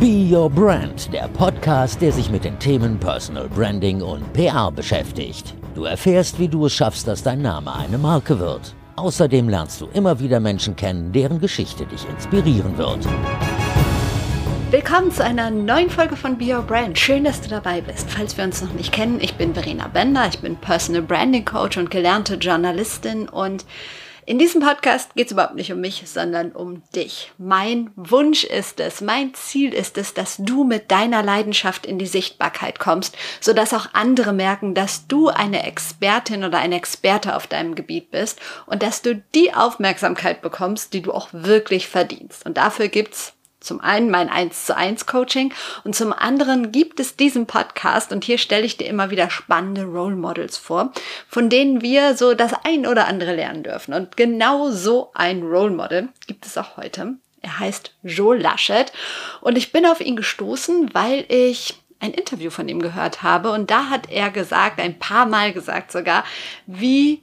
Be Your Brand, der Podcast, der sich mit den Themen Personal Branding und PR beschäftigt. Du erfährst, wie du es schaffst, dass dein Name eine Marke wird. Außerdem lernst du immer wieder Menschen kennen, deren Geschichte dich inspirieren wird. Willkommen zu einer neuen Folge von Be Your Brand. Schön, dass du dabei bist. Falls wir uns noch nicht kennen, ich bin Verena Bender, ich bin Personal Branding Coach und gelernte Journalistin und in diesem Podcast geht es überhaupt nicht um mich, sondern um dich. Mein Wunsch ist es, mein Ziel ist es, dass du mit deiner Leidenschaft in die Sichtbarkeit kommst, sodass auch andere merken, dass du eine Expertin oder ein Experte auf deinem Gebiet bist und dass du die Aufmerksamkeit bekommst, die du auch wirklich verdienst. Und dafür gibt's zum einen mein 1 zu 1 Coaching und zum anderen gibt es diesen Podcast und hier stelle ich dir immer wieder spannende Role Models vor, von denen wir so das ein oder andere lernen dürfen. Und genau so ein Role Model gibt es auch heute. Er heißt Joe Laschet und ich bin auf ihn gestoßen, weil ich ein Interview von ihm gehört habe und da hat er gesagt, ein paar Mal gesagt sogar, wie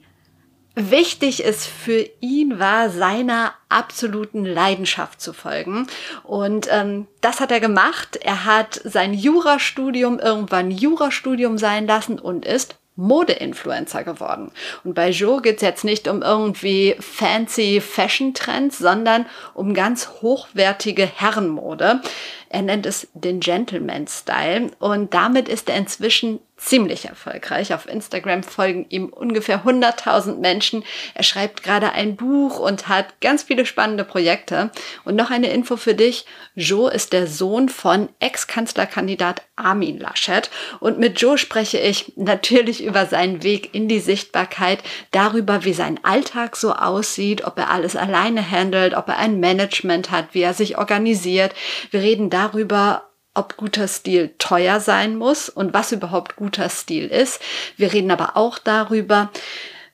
wichtig es für ihn war, seiner absoluten Leidenschaft zu folgen. Und ähm, das hat er gemacht. Er hat sein Jurastudium irgendwann Jurastudium sein lassen und ist Mode-Influencer geworden. Und bei Joe geht es jetzt nicht um irgendwie fancy Fashion-Trends, sondern um ganz hochwertige Herrenmode. Er nennt es den Gentleman Style und damit ist er inzwischen ziemlich erfolgreich. Auf Instagram folgen ihm ungefähr 100.000 Menschen. Er schreibt gerade ein Buch und hat ganz viele spannende Projekte. Und noch eine Info für dich. Joe ist der Sohn von Ex-Kanzlerkandidat Armin Laschet. Und mit Joe spreche ich natürlich über seinen Weg in die Sichtbarkeit, darüber, wie sein Alltag so aussieht, ob er alles alleine handelt, ob er ein Management hat, wie er sich organisiert. Wir reden darüber, ob guter Stil teuer sein muss und was überhaupt guter Stil ist. Wir reden aber auch darüber,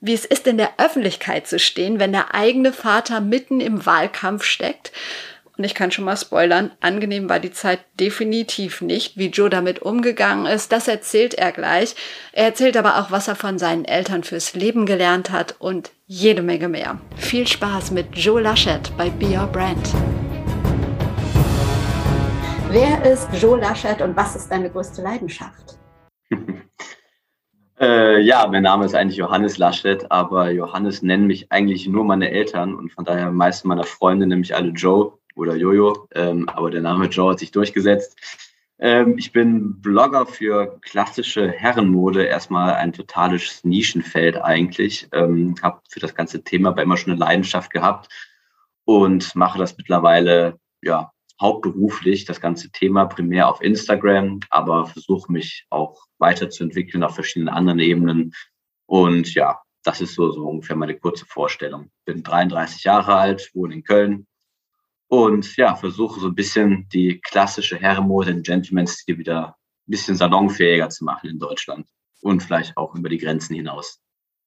wie es ist, in der Öffentlichkeit zu stehen, wenn der eigene Vater mitten im Wahlkampf steckt. Und ich kann schon mal spoilern, angenehm war die Zeit definitiv nicht. Wie Joe damit umgegangen ist, das erzählt er gleich. Er erzählt aber auch, was er von seinen Eltern fürs Leben gelernt hat und jede Menge mehr. Viel Spaß mit Joe Laschet bei Be Your Brand. Wer ist Joe Laschet und was ist deine größte Leidenschaft? äh, ja, mein Name ist eigentlich Johannes Laschet, aber Johannes nennen mich eigentlich nur meine Eltern und von daher meisten meiner Freunde nämlich alle Joe oder Jojo, ähm, aber der Name Joe hat sich durchgesetzt. Ähm, ich bin Blogger für klassische Herrenmode, erstmal ein totales Nischenfeld eigentlich. Ähm, habe für das ganze Thema aber immer schon eine Leidenschaft gehabt und mache das mittlerweile ja hauptberuflich das ganze Thema primär auf Instagram, aber versuche mich auch weiterzuentwickeln auf verschiedenen anderen Ebenen. Und ja, das ist so, so ungefähr meine kurze Vorstellung. Bin 33 Jahre alt, wohne in Köln und ja, versuche so ein bisschen die klassische Herrenmode, den Gentleman-Stil wieder ein bisschen salonfähiger zu machen in Deutschland und vielleicht auch über die Grenzen hinaus.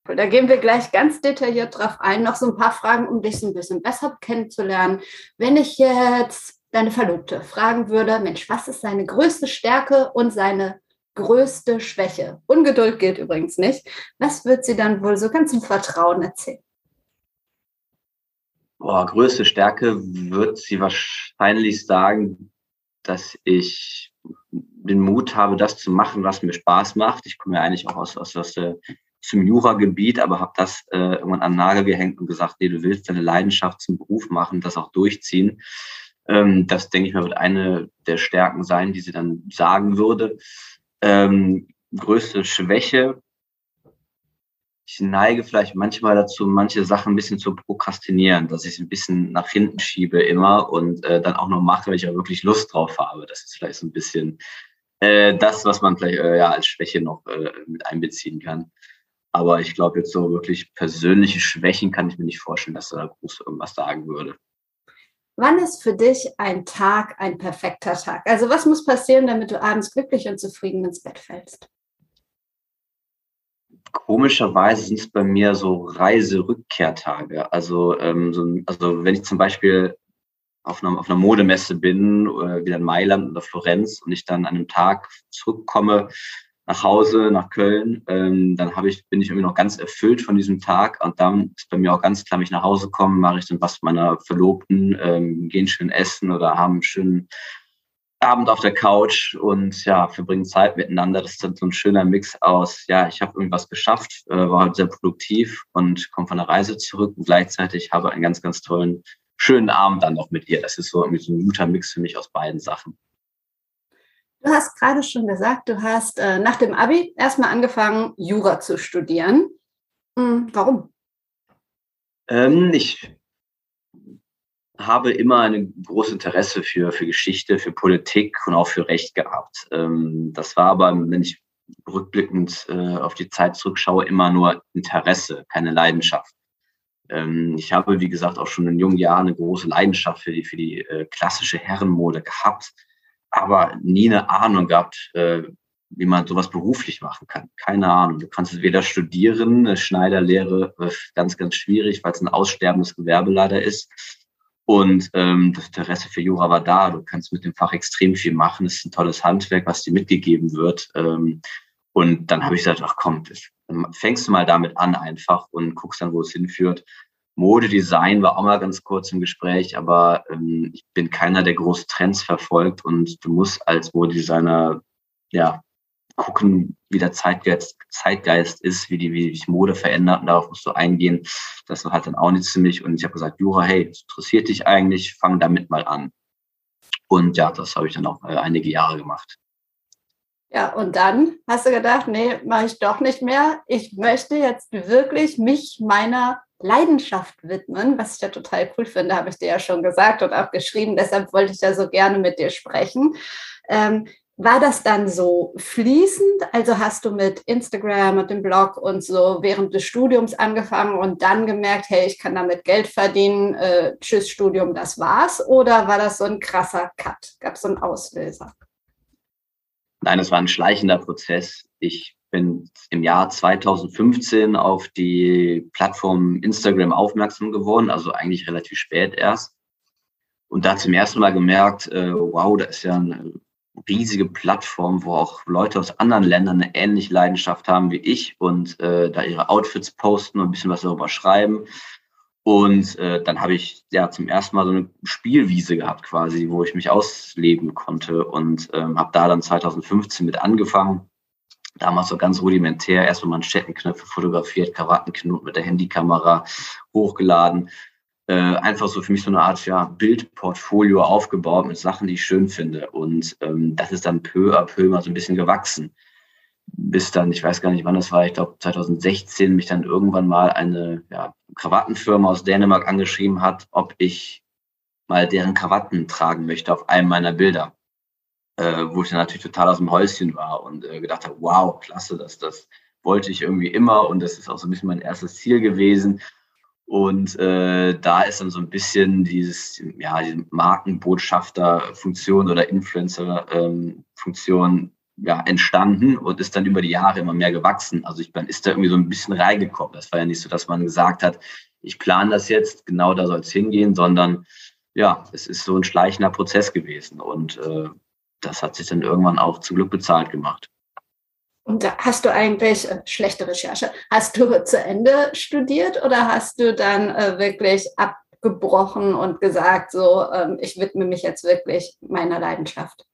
Da gehen wir gleich ganz detailliert drauf ein. Noch so ein paar Fragen, um dich ein bisschen besser kennenzulernen. Wenn ich jetzt deine Verlobte fragen würde, Mensch, was ist seine größte Stärke und seine größte Schwäche? Ungeduld gilt übrigens nicht. Was wird sie dann wohl so ganz im Vertrauen erzählen? Boah, größte Stärke wird sie wahrscheinlich sagen, dass ich den Mut habe, das zu machen, was mir Spaß macht. Ich komme ja eigentlich auch aus, aus, aus der, zum Jura-Gebiet, aber habe das äh, irgendwann an den Nagel gehängt und gesagt, nee, du willst deine Leidenschaft zum Beruf machen, das auch durchziehen. Ähm, das, denke ich mal, wird eine der Stärken sein, die sie dann sagen würde. Ähm, größte Schwäche. Ich neige vielleicht manchmal dazu, manche Sachen ein bisschen zu prokrastinieren, dass ich es ein bisschen nach hinten schiebe immer und äh, dann auch noch mache, wenn ich auch wirklich Lust drauf habe. Das ist vielleicht so ein bisschen äh, das, was man vielleicht äh, ja als Schwäche noch äh, mit einbeziehen kann. Aber ich glaube, jetzt so wirklich persönliche Schwächen kann ich mir nicht vorstellen, dass er da groß irgendwas sagen würde. Wann ist für dich ein Tag ein perfekter Tag? Also was muss passieren, damit du abends glücklich und zufrieden ins Bett fällst? Komischerweise sind es bei mir so Reiserückkehrtage. Also, ähm, so, also wenn ich zum Beispiel auf einer, auf einer Modemesse bin, äh, wieder in Mailand oder Florenz und ich dann an einem Tag zurückkomme, nach Hause, nach Köln, ähm, dann habe ich, bin ich irgendwie noch ganz erfüllt von diesem Tag. Und dann ist bei mir auch ganz klar, wenn ich nach Hause komme, mache ich dann was mit meiner Verlobten, ähm, gehen schön essen oder haben einen schönen Abend auf der Couch und ja, verbringen Zeit miteinander. Das ist dann so ein schöner Mix aus, ja, ich habe irgendwas geschafft, äh, war halt sehr produktiv und komme von der Reise zurück und gleichzeitig habe einen ganz, ganz tollen, schönen Abend dann noch mit ihr. Das ist so irgendwie so ein guter Mix für mich aus beiden Sachen. Du hast gerade schon gesagt, du hast äh, nach dem Abi erstmal angefangen, Jura zu studieren. Hm, warum? Ähm, ich habe immer ein großes Interesse für, für Geschichte, für Politik und auch für Recht gehabt. Ähm, das war aber, wenn ich rückblickend äh, auf die Zeit zurückschaue, immer nur Interesse, keine Leidenschaft. Ähm, ich habe, wie gesagt, auch schon in jungen Jahren eine große Leidenschaft für die, für die äh, klassische Herrenmode gehabt, aber nie eine Ahnung gehabt, äh, wie man sowas beruflich machen kann. Keine Ahnung. Du kannst es weder studieren, Schneiderlehre, äh, ganz, ganz schwierig, weil es ein aussterbendes Gewerbe leider ist und ähm, das Interesse für Jura war da. Du kannst mit dem Fach extrem viel machen. Es ist ein tolles Handwerk, was dir mitgegeben wird. Ähm, und dann habe ich gesagt, ach komm, das, fängst du mal damit an einfach und guckst dann, wo es hinführt. Modedesign war auch mal ganz kurz im Gespräch, aber ähm, ich bin keiner, der große Trends verfolgt und du musst als Modedesigner ja gucken, wie der Zeitgeist, Zeitgeist ist, wie die, wie sich Mode verändert und darauf musst du eingehen. Das war halt dann auch nichts für mich. Und ich habe gesagt, Jura, hey, interessiert dich eigentlich, fang damit mal an. Und ja, das habe ich dann auch äh, einige Jahre gemacht. Ja, und dann hast du gedacht, nee, mache ich doch nicht mehr. Ich möchte jetzt wirklich mich meiner Leidenschaft widmen, was ich ja total cool finde, habe ich dir ja schon gesagt und auch geschrieben. Deshalb wollte ich ja so gerne mit dir sprechen. Ähm, war das dann so fließend? Also hast du mit Instagram und dem Blog und so während des Studiums angefangen und dann gemerkt, hey, ich kann damit Geld verdienen, äh, tschüss Studium, das war's? Oder war das so ein krasser Cut? Gab es so einen Auslöser? Nein, es war ein schleichender Prozess. Ich bin im Jahr 2015 auf die Plattform Instagram aufmerksam geworden, also eigentlich relativ spät erst. Und da zum ersten Mal gemerkt, äh, wow, da ist ja ein riesige Plattform, wo auch Leute aus anderen Ländern eine ähnliche Leidenschaft haben wie ich und äh, da ihre Outfits posten und ein bisschen was darüber schreiben. Und äh, dann habe ich ja zum ersten Mal so eine Spielwiese gehabt quasi, wo ich mich ausleben konnte und ähm, habe da dann 2015 mit angefangen. Damals so ganz rudimentär, erstmal Manschettenknöpfe fotografiert, Krawattenknoten mit der Handykamera hochgeladen äh, einfach so für mich so eine Art ja, Bildportfolio aufgebaut mit Sachen, die ich schön finde. Und ähm, das ist dann peu à peu mal so ein bisschen gewachsen. Bis dann, ich weiß gar nicht, wann das war, ich glaube 2016, mich dann irgendwann mal eine ja, Krawattenfirma aus Dänemark angeschrieben hat, ob ich mal deren Krawatten tragen möchte auf einem meiner Bilder. Äh, wo ich dann natürlich total aus dem Häuschen war und äh, gedacht habe, wow, klasse, das, das wollte ich irgendwie immer und das ist auch so ein bisschen mein erstes Ziel gewesen. Und äh, da ist dann so ein bisschen dieses, ja, diese Markenbotschafter-Funktion oder Influencer-Funktion ähm, ja, entstanden und ist dann über die Jahre immer mehr gewachsen. Also ich bin, ist da irgendwie so ein bisschen reingekommen. Das war ja nicht so, dass man gesagt hat, ich plane das jetzt, genau da soll es hingehen, sondern ja, es ist so ein schleichender Prozess gewesen. Und äh, das hat sich dann irgendwann auch zum Glück bezahlt gemacht. Und hast du eigentlich, äh, schlechte Recherche, hast du zu Ende studiert oder hast du dann äh, wirklich abgebrochen und gesagt, so, ähm, ich widme mich jetzt wirklich meiner Leidenschaft?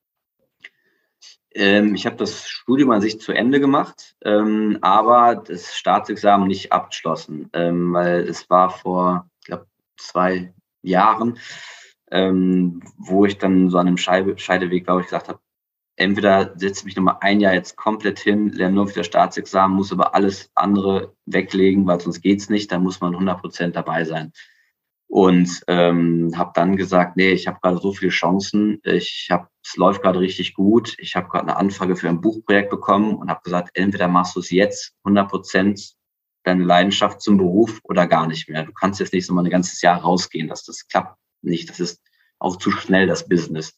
Ähm, ich habe das Studium an sich zu Ende gemacht, ähm, aber das Staatsexamen nicht abgeschlossen, ähm, weil es war vor, ich glaube, zwei Jahren, ähm, wo ich dann so an einem Scheide Scheideweg war, wo ich gesagt habe, entweder setze ich mich nochmal ein Jahr jetzt komplett hin, lerne nur wieder Staatsexamen, muss aber alles andere weglegen, weil sonst geht's nicht, da muss man 100 Prozent dabei sein. Und ähm, habe dann gesagt, nee, ich habe gerade so viele Chancen, ich habe, es läuft gerade richtig gut, ich habe gerade eine Anfrage für ein Buchprojekt bekommen und habe gesagt, entweder machst du es jetzt 100 Prozent deine Leidenschaft zum Beruf oder gar nicht mehr. Du kannst jetzt nicht so mal ein ganzes Jahr rausgehen, dass das klappt nicht. Das ist auch zu schnell das Business.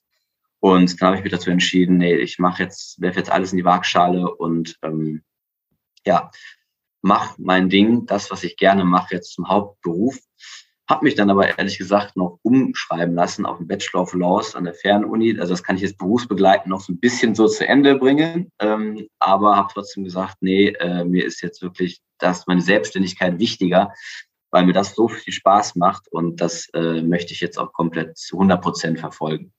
Und dann habe ich mich dazu entschieden, nee, ich mache jetzt, werfe jetzt alles in die Waagschale und ähm, ja, mach mein Ding, das, was ich gerne mache, jetzt zum Hauptberuf. Habe mich dann aber ehrlich gesagt noch umschreiben lassen auf den Bachelor of Laws an der Fernuni. Also das kann ich jetzt berufsbegleitend noch so ein bisschen so zu Ende bringen. Ähm, aber habe trotzdem gesagt, nee, äh, mir ist jetzt wirklich das meine Selbstständigkeit wichtiger, weil mir das so viel Spaß macht und das äh, möchte ich jetzt auch komplett zu 100 Prozent verfolgen.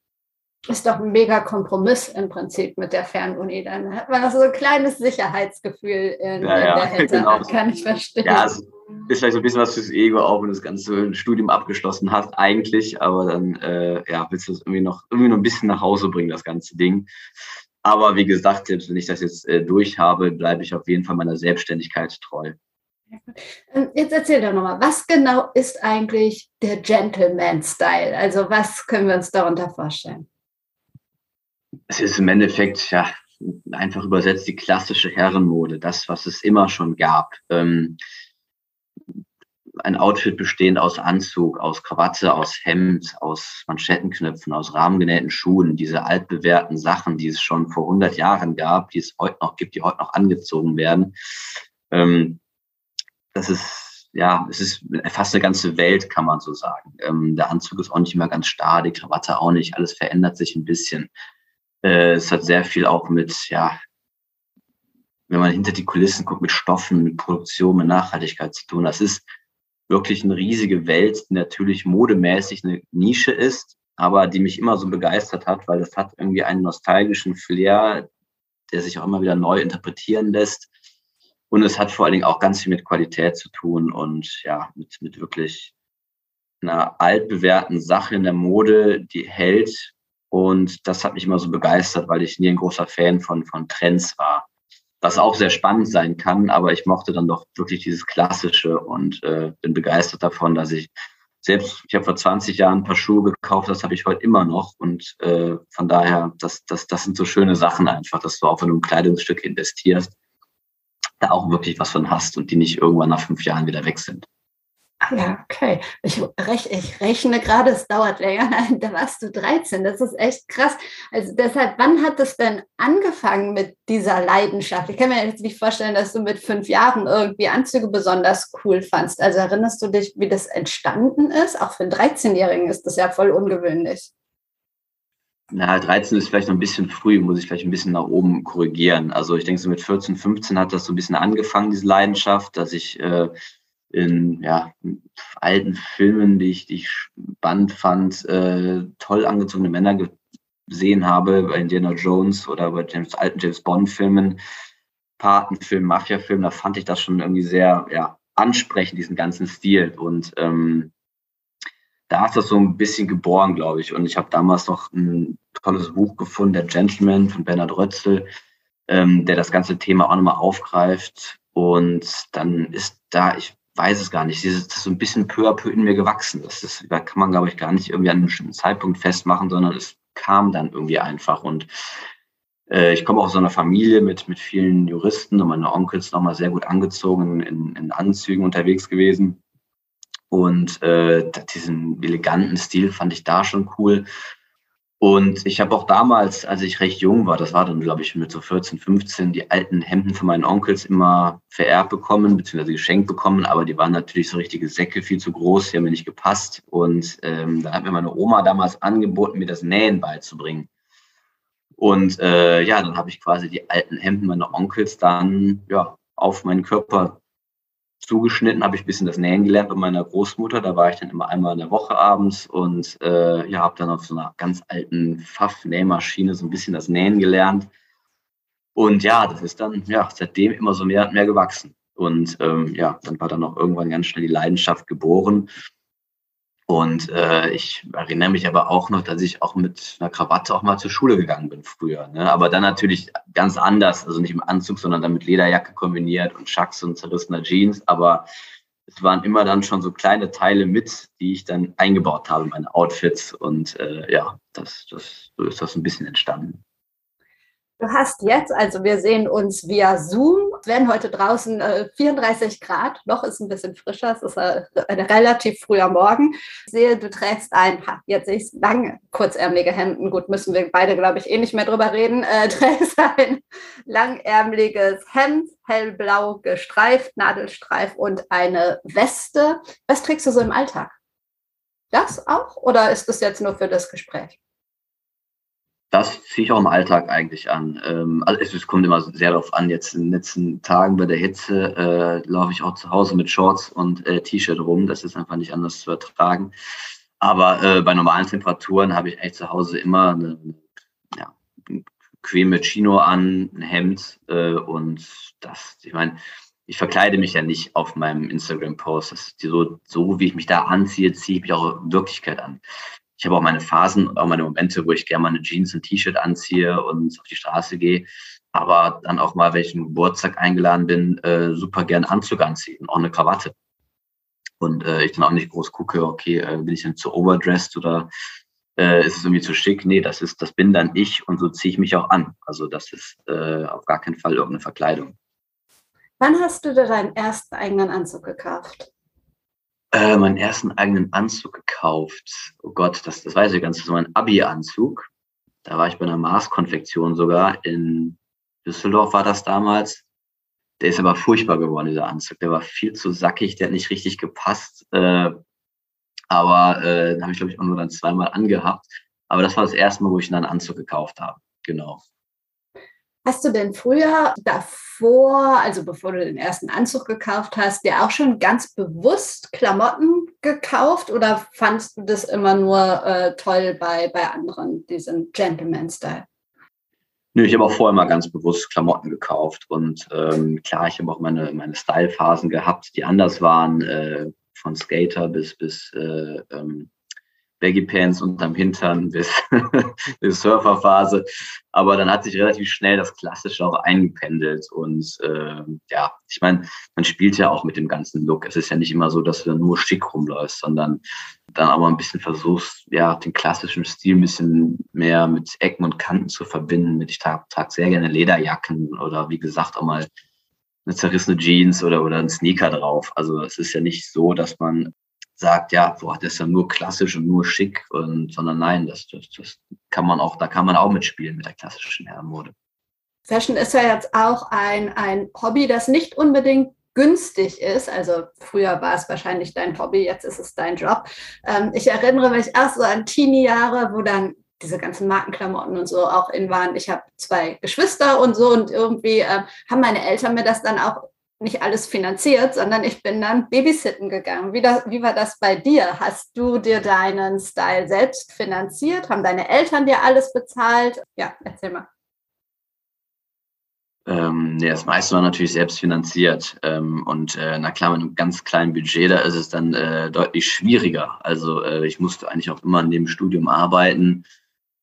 ist doch ein mega Kompromiss im Prinzip mit der Fernuni. Dann hat man auch so ein kleines Sicherheitsgefühl in, ja, ja, der Hinterhand, genau. kann ich verstehen. Ja, es ist vielleicht so ein bisschen was fürs Ego, auch wenn du das ganze Studium abgeschlossen hast, eigentlich, aber dann äh, ja, willst du es irgendwie noch, irgendwie noch ein bisschen nach Hause bringen, das ganze Ding. Aber wie gesagt, selbst wenn ich das jetzt äh, durch habe, bleibe ich auf jeden Fall meiner Selbstständigkeit treu. Ähm, jetzt erzähl doch nochmal, was genau ist eigentlich der Gentleman-Style? Also was können wir uns darunter vorstellen? Es ist im Endeffekt, ja, einfach übersetzt die klassische Herrenmode, das, was es immer schon gab. Ähm, ein Outfit bestehend aus Anzug, aus Krawatte, aus Hemd, aus Manschettenknöpfen, aus rahmengenähten Schuhen, diese altbewährten Sachen, die es schon vor 100 Jahren gab, die es heute noch gibt, die heute noch angezogen werden. Ähm, das ist, ja, es ist fast eine ganze Welt, kann man so sagen. Ähm, der Anzug ist auch nicht immer ganz starr, die Krawatte auch nicht, alles verändert sich ein bisschen. Äh, es hat sehr viel auch mit, ja, wenn man hinter die Kulissen guckt, mit Stoffen, mit Produktion, mit Nachhaltigkeit zu tun. Das ist wirklich eine riesige Welt, die natürlich modemäßig eine Nische ist, aber die mich immer so begeistert hat, weil das hat irgendwie einen nostalgischen Flair, der sich auch immer wieder neu interpretieren lässt. Und es hat vor allen Dingen auch ganz viel mit Qualität zu tun und ja, mit, mit wirklich einer altbewährten Sache in der Mode, die hält. Und das hat mich immer so begeistert, weil ich nie ein großer Fan von, von Trends war was auch sehr spannend sein kann, aber ich mochte dann doch wirklich dieses Klassische und äh, bin begeistert davon, dass ich selbst, ich habe vor 20 Jahren ein paar Schuhe gekauft, das habe ich heute immer noch und äh, von daher, das, das, das sind so schöne Sachen einfach, dass du auch in einem Kleidungsstück investierst, da auch wirklich was von hast und die nicht irgendwann nach fünf Jahren wieder weg sind. Ah ja, okay. Ich, rech, ich rechne gerade, es dauert länger. Da warst du 13. Das ist echt krass. Also deshalb, wann hat es denn angefangen mit dieser Leidenschaft? Ich kann mir jetzt nicht vorstellen, dass du mit fünf Jahren irgendwie Anzüge besonders cool fandst. Also erinnerst du dich, wie das entstanden ist? Auch für einen 13-Jährigen ist das ja voll ungewöhnlich. Na, 13 ist vielleicht noch ein bisschen früh, muss ich vielleicht ein bisschen nach oben korrigieren. Also ich denke, so mit 14, 15 hat das so ein bisschen angefangen, diese Leidenschaft, dass ich äh, in ja, alten Filmen, die ich, die ich spannend fand, äh, toll angezogene Männer gesehen habe, bei Indiana Jones oder bei James, alten James Bond-Filmen, Patenfilmen, Mafia-Filmen, da fand ich das schon irgendwie sehr ja, ansprechend, diesen ganzen Stil. Und ähm, da ist das so ein bisschen geboren, glaube ich. Und ich habe damals noch ein tolles Buch gefunden, Der Gentleman von Bernhard Rötzel, ähm, der das ganze Thema auch nochmal aufgreift. Und dann ist da, ich weiß es gar nicht. Das ist so ein bisschen peu à peu in mir gewachsen. Das, ist, da kann man, glaube ich, gar nicht irgendwie an einem bestimmten Zeitpunkt festmachen, sondern es kam dann irgendwie einfach. Und äh, ich komme aus einer Familie mit, mit vielen Juristen und meine Onkels nochmal sehr gut angezogen, in, in Anzügen unterwegs gewesen. Und äh, diesen eleganten Stil fand ich da schon cool. Und ich habe auch damals, als ich recht jung war, das war dann, glaube ich, mit so 14, 15, die alten Hemden von meinen Onkels immer vererbt bekommen, beziehungsweise geschenkt bekommen, aber die waren natürlich so richtige Säcke, viel zu groß, die haben mir nicht gepasst. Und ähm, da hat mir meine Oma damals angeboten, mir das Nähen beizubringen. Und äh, ja, dann habe ich quasi die alten Hemden meiner Onkels dann ja, auf meinen Körper zugeschnitten, habe ich ein bisschen das Nähen gelernt bei meiner Großmutter. Da war ich dann immer einmal in der Woche abends und äh, ja, habe dann auf so einer ganz alten Pfaff-Nähmaschine so ein bisschen das Nähen gelernt. Und ja, das ist dann ja seitdem immer so mehr und mehr gewachsen. Und ähm, ja, dann war dann auch irgendwann ganz schnell die Leidenschaft geboren. Und äh, ich erinnere mich aber auch noch, dass ich auch mit einer Krawatte auch mal zur Schule gegangen bin früher. Ne? Aber dann natürlich ganz anders, also nicht im Anzug, sondern dann mit Lederjacke kombiniert und Chucks und zerrissener Jeans. Aber es waren immer dann schon so kleine Teile mit, die ich dann eingebaut habe in meine Outfits. Und äh, ja, das, das, so ist das ein bisschen entstanden. Du hast jetzt, also wir sehen uns via Zoom, es werden heute draußen äh, 34 Grad, noch ist ein bisschen frischer, es ist äh, ein relativ früher Morgen. Ich sehe, du trägst ein, jetzt sehe ich lange kurzärmelige Hemden, gut, müssen wir beide, glaube ich, eh nicht mehr drüber reden, äh, trägst ein langärmeliges Hemd, hellblau gestreift, Nadelstreif und eine Weste. Was trägst du so im Alltag? Das auch oder ist das jetzt nur für das Gespräch? Das ziehe ich auch im Alltag eigentlich an. Ähm, also es, es, kommt immer sehr darauf an. Jetzt in den letzten Tagen bei der Hitze äh, laufe ich auch zu Hause mit Shorts und äh, T-Shirt rum. Das ist einfach nicht anders zu ertragen. Aber äh, bei normalen Temperaturen habe ich eigentlich zu Hause immer eine, ja, ein bequeme Chino an, ein Hemd äh, und das, ich meine, ich verkleide mich ja nicht auf meinem Instagram-Post. So, so wie ich mich da anziehe, ziehe ich mich auch in Wirklichkeit an. Ich habe auch meine Phasen, auch meine Momente, wo ich gerne mal eine Jeans und T-Shirt anziehe und auf die Straße gehe. Aber dann auch mal, wenn ich einen Geburtstag eingeladen bin, äh, super gerne Anzug anziehen, auch eine Krawatte. Und äh, ich dann auch nicht groß gucke, okay, äh, bin ich denn zu overdressed oder äh, ist es irgendwie zu schick? Nee, das ist, das bin dann ich und so ziehe ich mich auch an. Also das ist äh, auf gar keinen Fall irgendeine Verkleidung. Wann hast du dir deinen ersten eigenen Anzug gekauft? Äh, meinen ersten eigenen Anzug gekauft. Oh Gott, das, das weiß ich ganz. Das war mein Abi-Anzug. Da war ich bei einer Maßkonfektion sogar. In Düsseldorf war das damals. Der ist aber furchtbar geworden, dieser Anzug. Der war viel zu sackig, der hat nicht richtig gepasst. Äh, aber äh, den habe ich, glaube ich, auch nur dann zweimal angehabt. Aber das war das erste Mal, wo ich einen Anzug gekauft habe. Genau. Hast du denn früher davor, also bevor du den ersten Anzug gekauft hast, dir auch schon ganz bewusst Klamotten gekauft oder fandst du das immer nur äh, toll bei, bei anderen, diesen Gentleman-Style? Nö, ich habe auch vorher mal ganz bewusst Klamotten gekauft und ähm, klar, ich habe auch meine, meine Style-Phasen gehabt, die anders waren, äh, von Skater bis, bis äh, ähm, Baggy Pants unterm Hintern bis, bis Surferphase. Aber dann hat sich relativ schnell das Klassische auch eingependelt. Und äh, ja, ich meine, man spielt ja auch mit dem ganzen Look. Es ist ja nicht immer so, dass du dann nur schick rumläufst, sondern dann aber ein bisschen versuchst, ja, den klassischen Stil ein bisschen mehr mit Ecken und Kanten zu verbinden. Ich trage trag sehr gerne Lederjacken oder wie gesagt auch mal eine zerrissene Jeans oder, oder ein Sneaker drauf. Also es ist ja nicht so, dass man sagt, ja, boah, das ist ja nur klassisch und nur schick, und, sondern nein, das, das, das kann man auch, da kann man auch mitspielen mit der klassischen Herrenmode. Fashion ist ja jetzt auch ein, ein Hobby, das nicht unbedingt günstig ist. Also früher war es wahrscheinlich dein Hobby, jetzt ist es dein Job. Ähm, ich erinnere mich erst so an Teenie-Jahre, wo dann diese ganzen Markenklamotten und so auch in waren. Ich habe zwei Geschwister und so und irgendwie äh, haben meine Eltern mir das dann auch nicht alles finanziert, sondern ich bin dann babysitten gegangen. Wie, das, wie war das bei dir? Hast du dir deinen Style selbst finanziert? Haben deine Eltern dir alles bezahlt? Ja, erzähl mal. Ähm, das meiste war natürlich selbst finanziert. Ähm, und äh, na klar, mit einem ganz kleinen Budget, da ist es dann äh, deutlich schwieriger. Also äh, ich musste eigentlich auch immer in dem Studium arbeiten.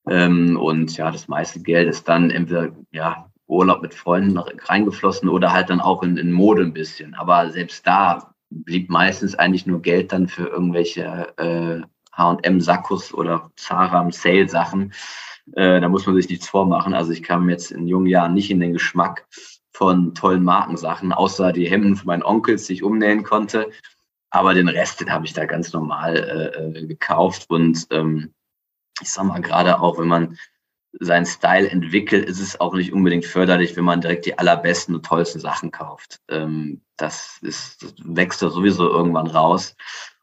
Ähm, und ja, das meiste Geld ist dann entweder ja, Urlaub mit Freunden reingeflossen oder halt dann auch in, in Mode ein bisschen. Aber selbst da blieb meistens eigentlich nur Geld dann für irgendwelche äh, H&M-Sakkos oder Zara Sale-Sachen. Äh, da muss man sich nichts vormachen. Also ich kam jetzt in jungen Jahren nicht in den Geschmack von tollen Markensachen, außer die Hemden von meinen Onkels, die ich umnähen konnte. Aber den Rest, den habe ich da ganz normal äh, äh gekauft. Und ähm, ich sag mal, gerade auch, wenn man seinen Style entwickelt, ist es auch nicht unbedingt förderlich, wenn man direkt die allerbesten und tollsten Sachen kauft. Ähm, das, ist, das wächst da sowieso irgendwann raus.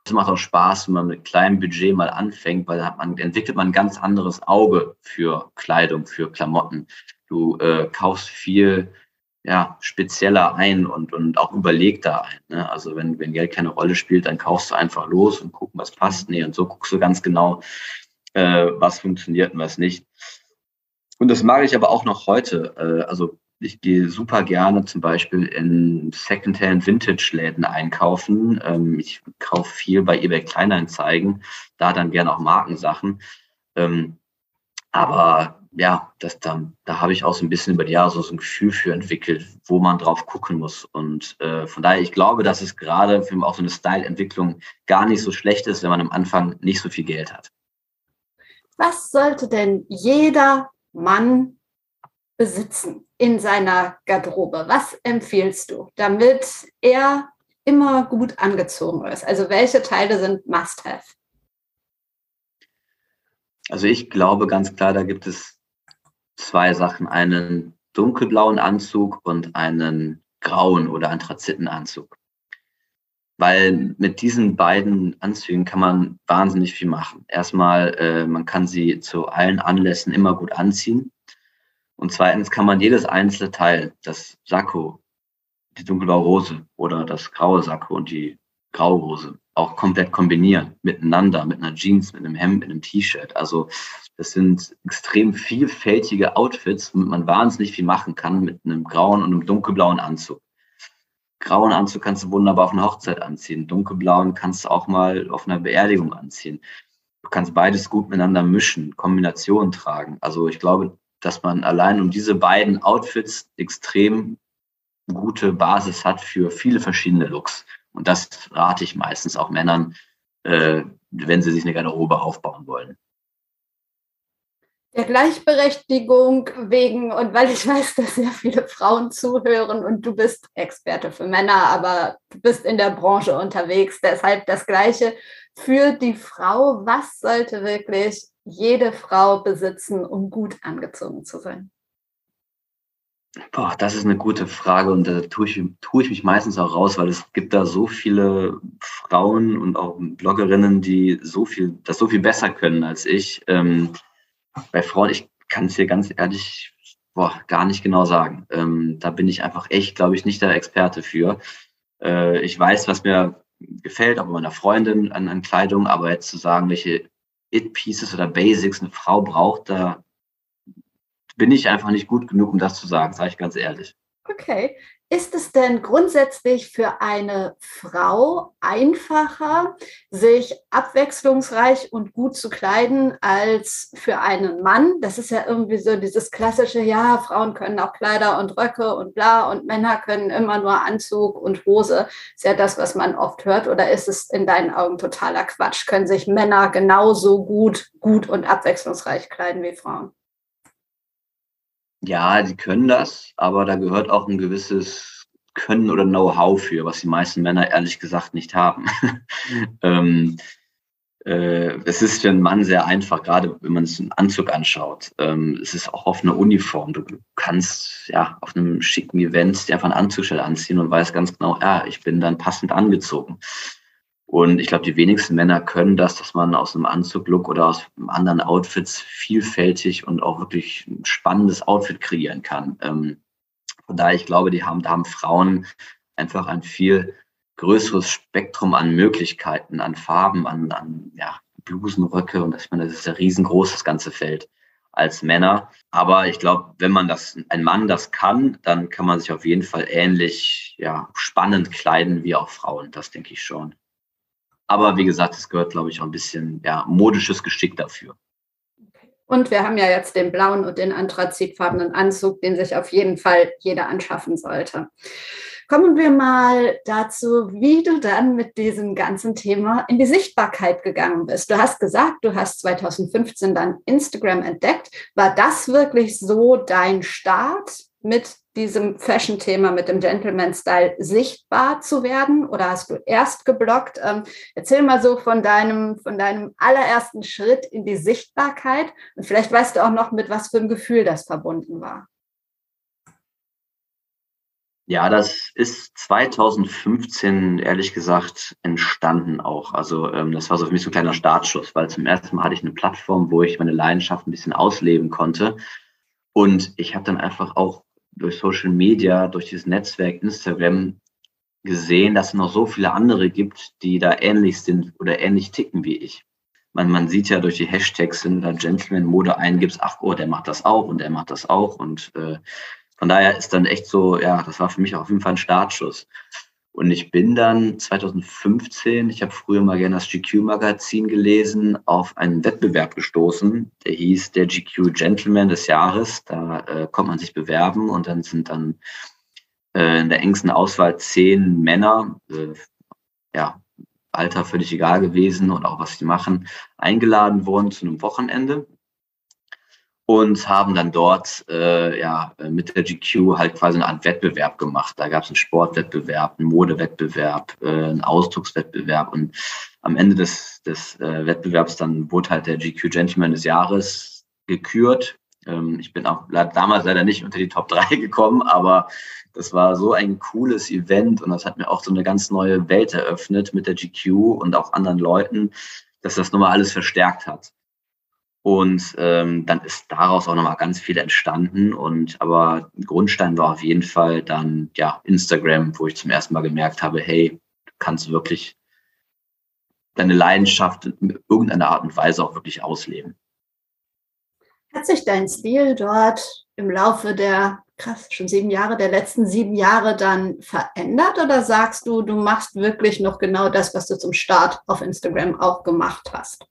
Es macht auch Spaß, wenn man mit kleinem Budget mal anfängt, weil da man, entwickelt man ein ganz anderes Auge für Kleidung, für Klamotten. Du äh, kaufst viel ja, spezieller ein und, und auch überlegter ein. Ne? Also wenn, wenn Geld keine Rolle spielt, dann kaufst du einfach los und gucken, was passt. Nee, und so guckst du ganz genau, äh, was funktioniert und was nicht. Und das mag ich aber auch noch heute. Äh, also ich gehe super gerne zum Beispiel in Secondhand Vintage-Läden einkaufen. Ähm, ich kaufe viel bei eBay Kleinanzeigen, da dann gerne auch Markensachen. Ähm, aber ja, das dann, da habe ich auch so ein bisschen über die Jahre so, so ein Gefühl für entwickelt, wo man drauf gucken muss. Und äh, von daher, ich glaube, dass es gerade für auch so eine Style-Entwicklung gar nicht so schlecht ist, wenn man am Anfang nicht so viel Geld hat. Was sollte denn jeder Mann besitzen in seiner Garderobe? Was empfiehlst du, damit er immer gut angezogen ist? Also welche Teile sind Must-Have? Also ich glaube ganz klar, da gibt es zwei Sachen. Einen dunkelblauen Anzug und einen grauen oder Anthrazitenanzug. Weil mit diesen beiden Anzügen kann man wahnsinnig viel machen. Erstmal, äh, man kann sie zu allen Anlässen immer gut anziehen. Und zweitens kann man jedes einzelne Teil, das Sakko, die dunkelblaue Hose oder das graue Sakko und die graue Hose, auch komplett kombinieren, miteinander, mit einer Jeans, mit einem Hemd, mit einem T-Shirt. Also das sind extrem vielfältige Outfits, womit man wahnsinnig viel machen kann mit einem grauen und einem dunkelblauen Anzug. Grauen Anzug kannst du wunderbar auf einer Hochzeit anziehen. Dunkelblauen kannst du auch mal auf einer Beerdigung anziehen. Du kannst beides gut miteinander mischen, Kombinationen tragen. Also ich glaube, dass man allein um diese beiden Outfits extrem gute Basis hat für viele verschiedene Looks. Und das rate ich meistens auch Männern, äh, wenn sie sich eine Garderobe aufbauen wollen der Gleichberechtigung wegen und weil ich weiß, dass sehr viele Frauen zuhören und du bist Experte für Männer, aber du bist in der Branche unterwegs. Deshalb das Gleiche für die Frau. Was sollte wirklich jede Frau besitzen, um gut angezogen zu sein? Boah, das ist eine gute Frage und da tue ich, tue ich mich meistens auch raus, weil es gibt da so viele Frauen und auch Bloggerinnen, die so viel, das so viel besser können als ich. Ähm, bei Frauen, ich kann es dir ganz ehrlich boah, gar nicht genau sagen. Ähm, da bin ich einfach echt, glaube ich, nicht der Experte für. Äh, ich weiß, was mir gefällt, auch bei meiner Freundin an, an Kleidung, aber jetzt zu sagen, welche It-Pieces oder Basics eine Frau braucht, da bin ich einfach nicht gut genug, um das zu sagen, sage ich ganz ehrlich. Okay. Ist es denn grundsätzlich für eine Frau einfacher, sich abwechslungsreich und gut zu kleiden als für einen Mann? Das ist ja irgendwie so dieses klassische, ja, Frauen können auch Kleider und Röcke und bla und Männer können immer nur Anzug und Hose. Ist ja das, was man oft hört. Oder ist es in deinen Augen totaler Quatsch? Können sich Männer genauso gut, gut und abwechslungsreich kleiden wie Frauen? Ja, die können das, aber da gehört auch ein gewisses Können oder Know-how für, was die meisten Männer ehrlich gesagt nicht haben. ähm, äh, es ist für einen Mann sehr einfach, gerade wenn man es einen Anzug anschaut. Ähm, es ist auch auf einer Uniform. Du kannst ja auf einem schicken Event dir einfach einen Anzug anziehen und weißt ganz genau, ja, ich bin dann passend angezogen. Und ich glaube, die wenigsten Männer können das, dass man aus einem Anzuglook oder aus anderen Outfits vielfältig und auch wirklich ein spannendes Outfit kreieren kann. Ähm, von daher, ich glaube, die haben, da haben Frauen einfach ein viel größeres Spektrum an Möglichkeiten, an Farben, an, an ja, Blusen, Röcke und ich meine, das ist ja riesengroß, das ganze Feld als Männer. Aber ich glaube, wenn man das, ein Mann das kann, dann kann man sich auf jeden Fall ähnlich ja, spannend kleiden wie auch Frauen. Das denke ich schon. Aber wie gesagt, es gehört, glaube ich, auch ein bisschen ja, modisches Geschick dafür. Und wir haben ja jetzt den blauen und den anthrazitfarbenen Anzug, den sich auf jeden Fall jeder anschaffen sollte. Kommen wir mal dazu, wie du dann mit diesem ganzen Thema in die Sichtbarkeit gegangen bist. Du hast gesagt, du hast 2015 dann Instagram entdeckt. War das wirklich so dein Start mit diesem Fashion-Thema mit dem Gentleman-Style sichtbar zu werden? Oder hast du erst geblockt? Ähm, erzähl mal so von deinem, von deinem allerersten Schritt in die Sichtbarkeit. Und vielleicht weißt du auch noch, mit was für einem Gefühl das verbunden war. Ja, das ist 2015 ehrlich gesagt entstanden auch. Also ähm, das war so für mich so ein kleiner Startschuss, weil zum ersten Mal hatte ich eine Plattform, wo ich meine Leidenschaft ein bisschen ausleben konnte. Und ich habe dann einfach auch durch Social Media, durch dieses Netzwerk Instagram gesehen, dass es noch so viele andere gibt, die da ähnlich sind oder ähnlich ticken wie ich. Man, man sieht ja durch die Hashtags, wenn da Gentleman-Mode eingibst, ach oh, der macht das auch und der macht das auch. Und äh, von daher ist dann echt so, ja, das war für mich auf jeden Fall ein Startschuss. Und ich bin dann 2015, ich habe früher mal gerne das GQ-Magazin gelesen, auf einen Wettbewerb gestoßen, der hieß der GQ Gentleman des Jahres. Da äh, konnte man sich bewerben und dann sind dann äh, in der engsten Auswahl zehn Männer, äh, ja, Alter völlig egal gewesen und auch was sie machen, eingeladen worden zu einem Wochenende und haben dann dort äh, ja, mit der GQ halt quasi eine Art Wettbewerb gemacht. Da gab es einen Sportwettbewerb, einen Modewettbewerb, äh, einen Ausdruckswettbewerb und am Ende des, des äh, Wettbewerbs dann wurde halt der GQ Gentleman des Jahres gekürt. Ähm, ich bin auch damals leider nicht unter die Top 3 gekommen, aber das war so ein cooles Event und das hat mir auch so eine ganz neue Welt eröffnet mit der GQ und auch anderen Leuten, dass das nochmal alles verstärkt hat. Und ähm, dann ist daraus auch nochmal ganz viel entstanden. Und aber Grundstein war auf jeden Fall dann ja Instagram, wo ich zum ersten Mal gemerkt habe, hey, du kannst wirklich deine Leidenschaft in irgendeiner Art und Weise auch wirklich ausleben. Hat sich dein Stil dort im Laufe der, krass, schon sieben Jahre, der letzten sieben Jahre dann verändert oder sagst du, du machst wirklich noch genau das, was du zum Start auf Instagram auch gemacht hast?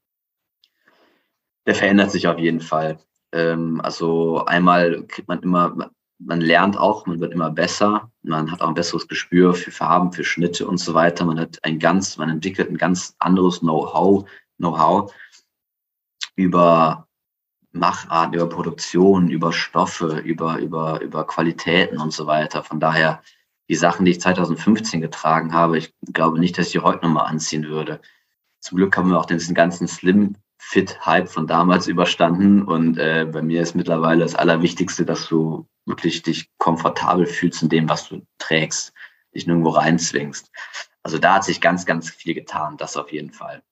Der verändert sich auf jeden Fall. Ähm, also einmal kriegt man immer, man lernt auch, man wird immer besser, man hat auch ein besseres Gespür für Farben, für Schnitte und so weiter. Man hat ein ganz, man entwickelt ein ganz anderes Know-how, Know-how über Macharten, über Produktion, über Stoffe, über, über, über Qualitäten und so weiter. Von daher, die Sachen, die ich 2015 getragen habe, ich glaube nicht, dass ich die heute nochmal anziehen würde. Zum Glück haben wir auch diesen ganzen Slim Fit-Hype von damals überstanden. Und äh, bei mir ist mittlerweile das Allerwichtigste, dass du wirklich dich komfortabel fühlst in dem, was du trägst, dich nirgendwo reinzwingst. Also da hat sich ganz, ganz viel getan, das auf jeden Fall.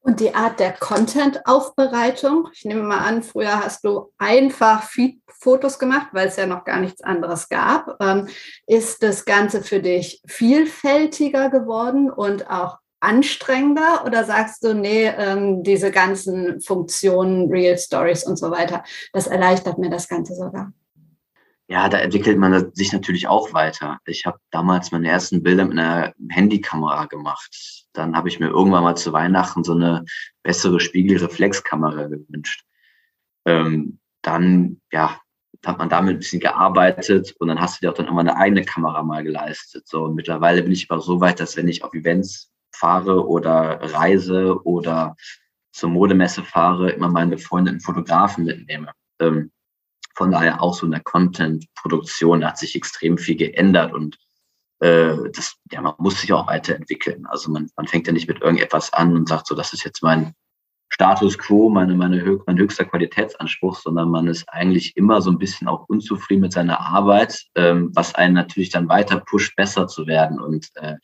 Und die Art der Content-Aufbereitung, ich nehme mal an, früher hast du einfach Feed-Fotos gemacht, weil es ja noch gar nichts anderes gab. Ähm, ist das Ganze für dich vielfältiger geworden und auch anstrengender oder sagst du, nee, ähm, diese ganzen Funktionen, Real Stories und so weiter, das erleichtert mir das Ganze sogar? Ja, da entwickelt man sich natürlich auch weiter. Ich habe damals meine ersten Bilder mit einer Handykamera gemacht dann habe ich mir irgendwann mal zu Weihnachten so eine bessere Spiegelreflexkamera gewünscht. Ähm, dann, ja, hat man damit ein bisschen gearbeitet und dann hast du dir auch dann immer eine eigene Kamera mal geleistet. So, und mittlerweile bin ich aber so weit, dass wenn ich auf Events fahre oder reise oder zur Modemesse fahre, immer meine Freunde Fotografen mitnehme. Ähm, von daher auch so in der Content-Produktion hat sich extrem viel geändert und äh, das, ja, man muss sich auch weiterentwickeln. Also man, man fängt ja nicht mit irgendetwas an und sagt so, das ist jetzt mein Status quo, meine, meine, mein höchster Qualitätsanspruch, sondern man ist eigentlich immer so ein bisschen auch unzufrieden mit seiner Arbeit, ähm, was einen natürlich dann weiter pusht, besser zu werden. Und äh,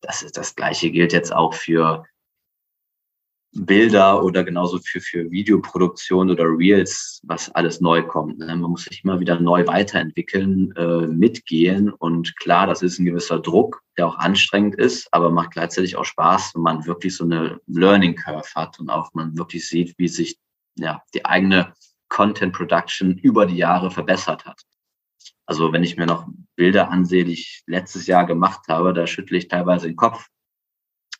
das ist das Gleiche gilt jetzt auch für Bilder oder genauso für, für Videoproduktion oder Reels, was alles neu kommt. Ne? Man muss sich immer wieder neu weiterentwickeln, äh, mitgehen. Und klar, das ist ein gewisser Druck, der auch anstrengend ist, aber macht gleichzeitig auch Spaß, wenn man wirklich so eine Learning Curve hat und auch man wirklich sieht, wie sich ja, die eigene Content Production über die Jahre verbessert hat. Also wenn ich mir noch Bilder ansehe, die ich letztes Jahr gemacht habe, da schüttle ich teilweise den Kopf,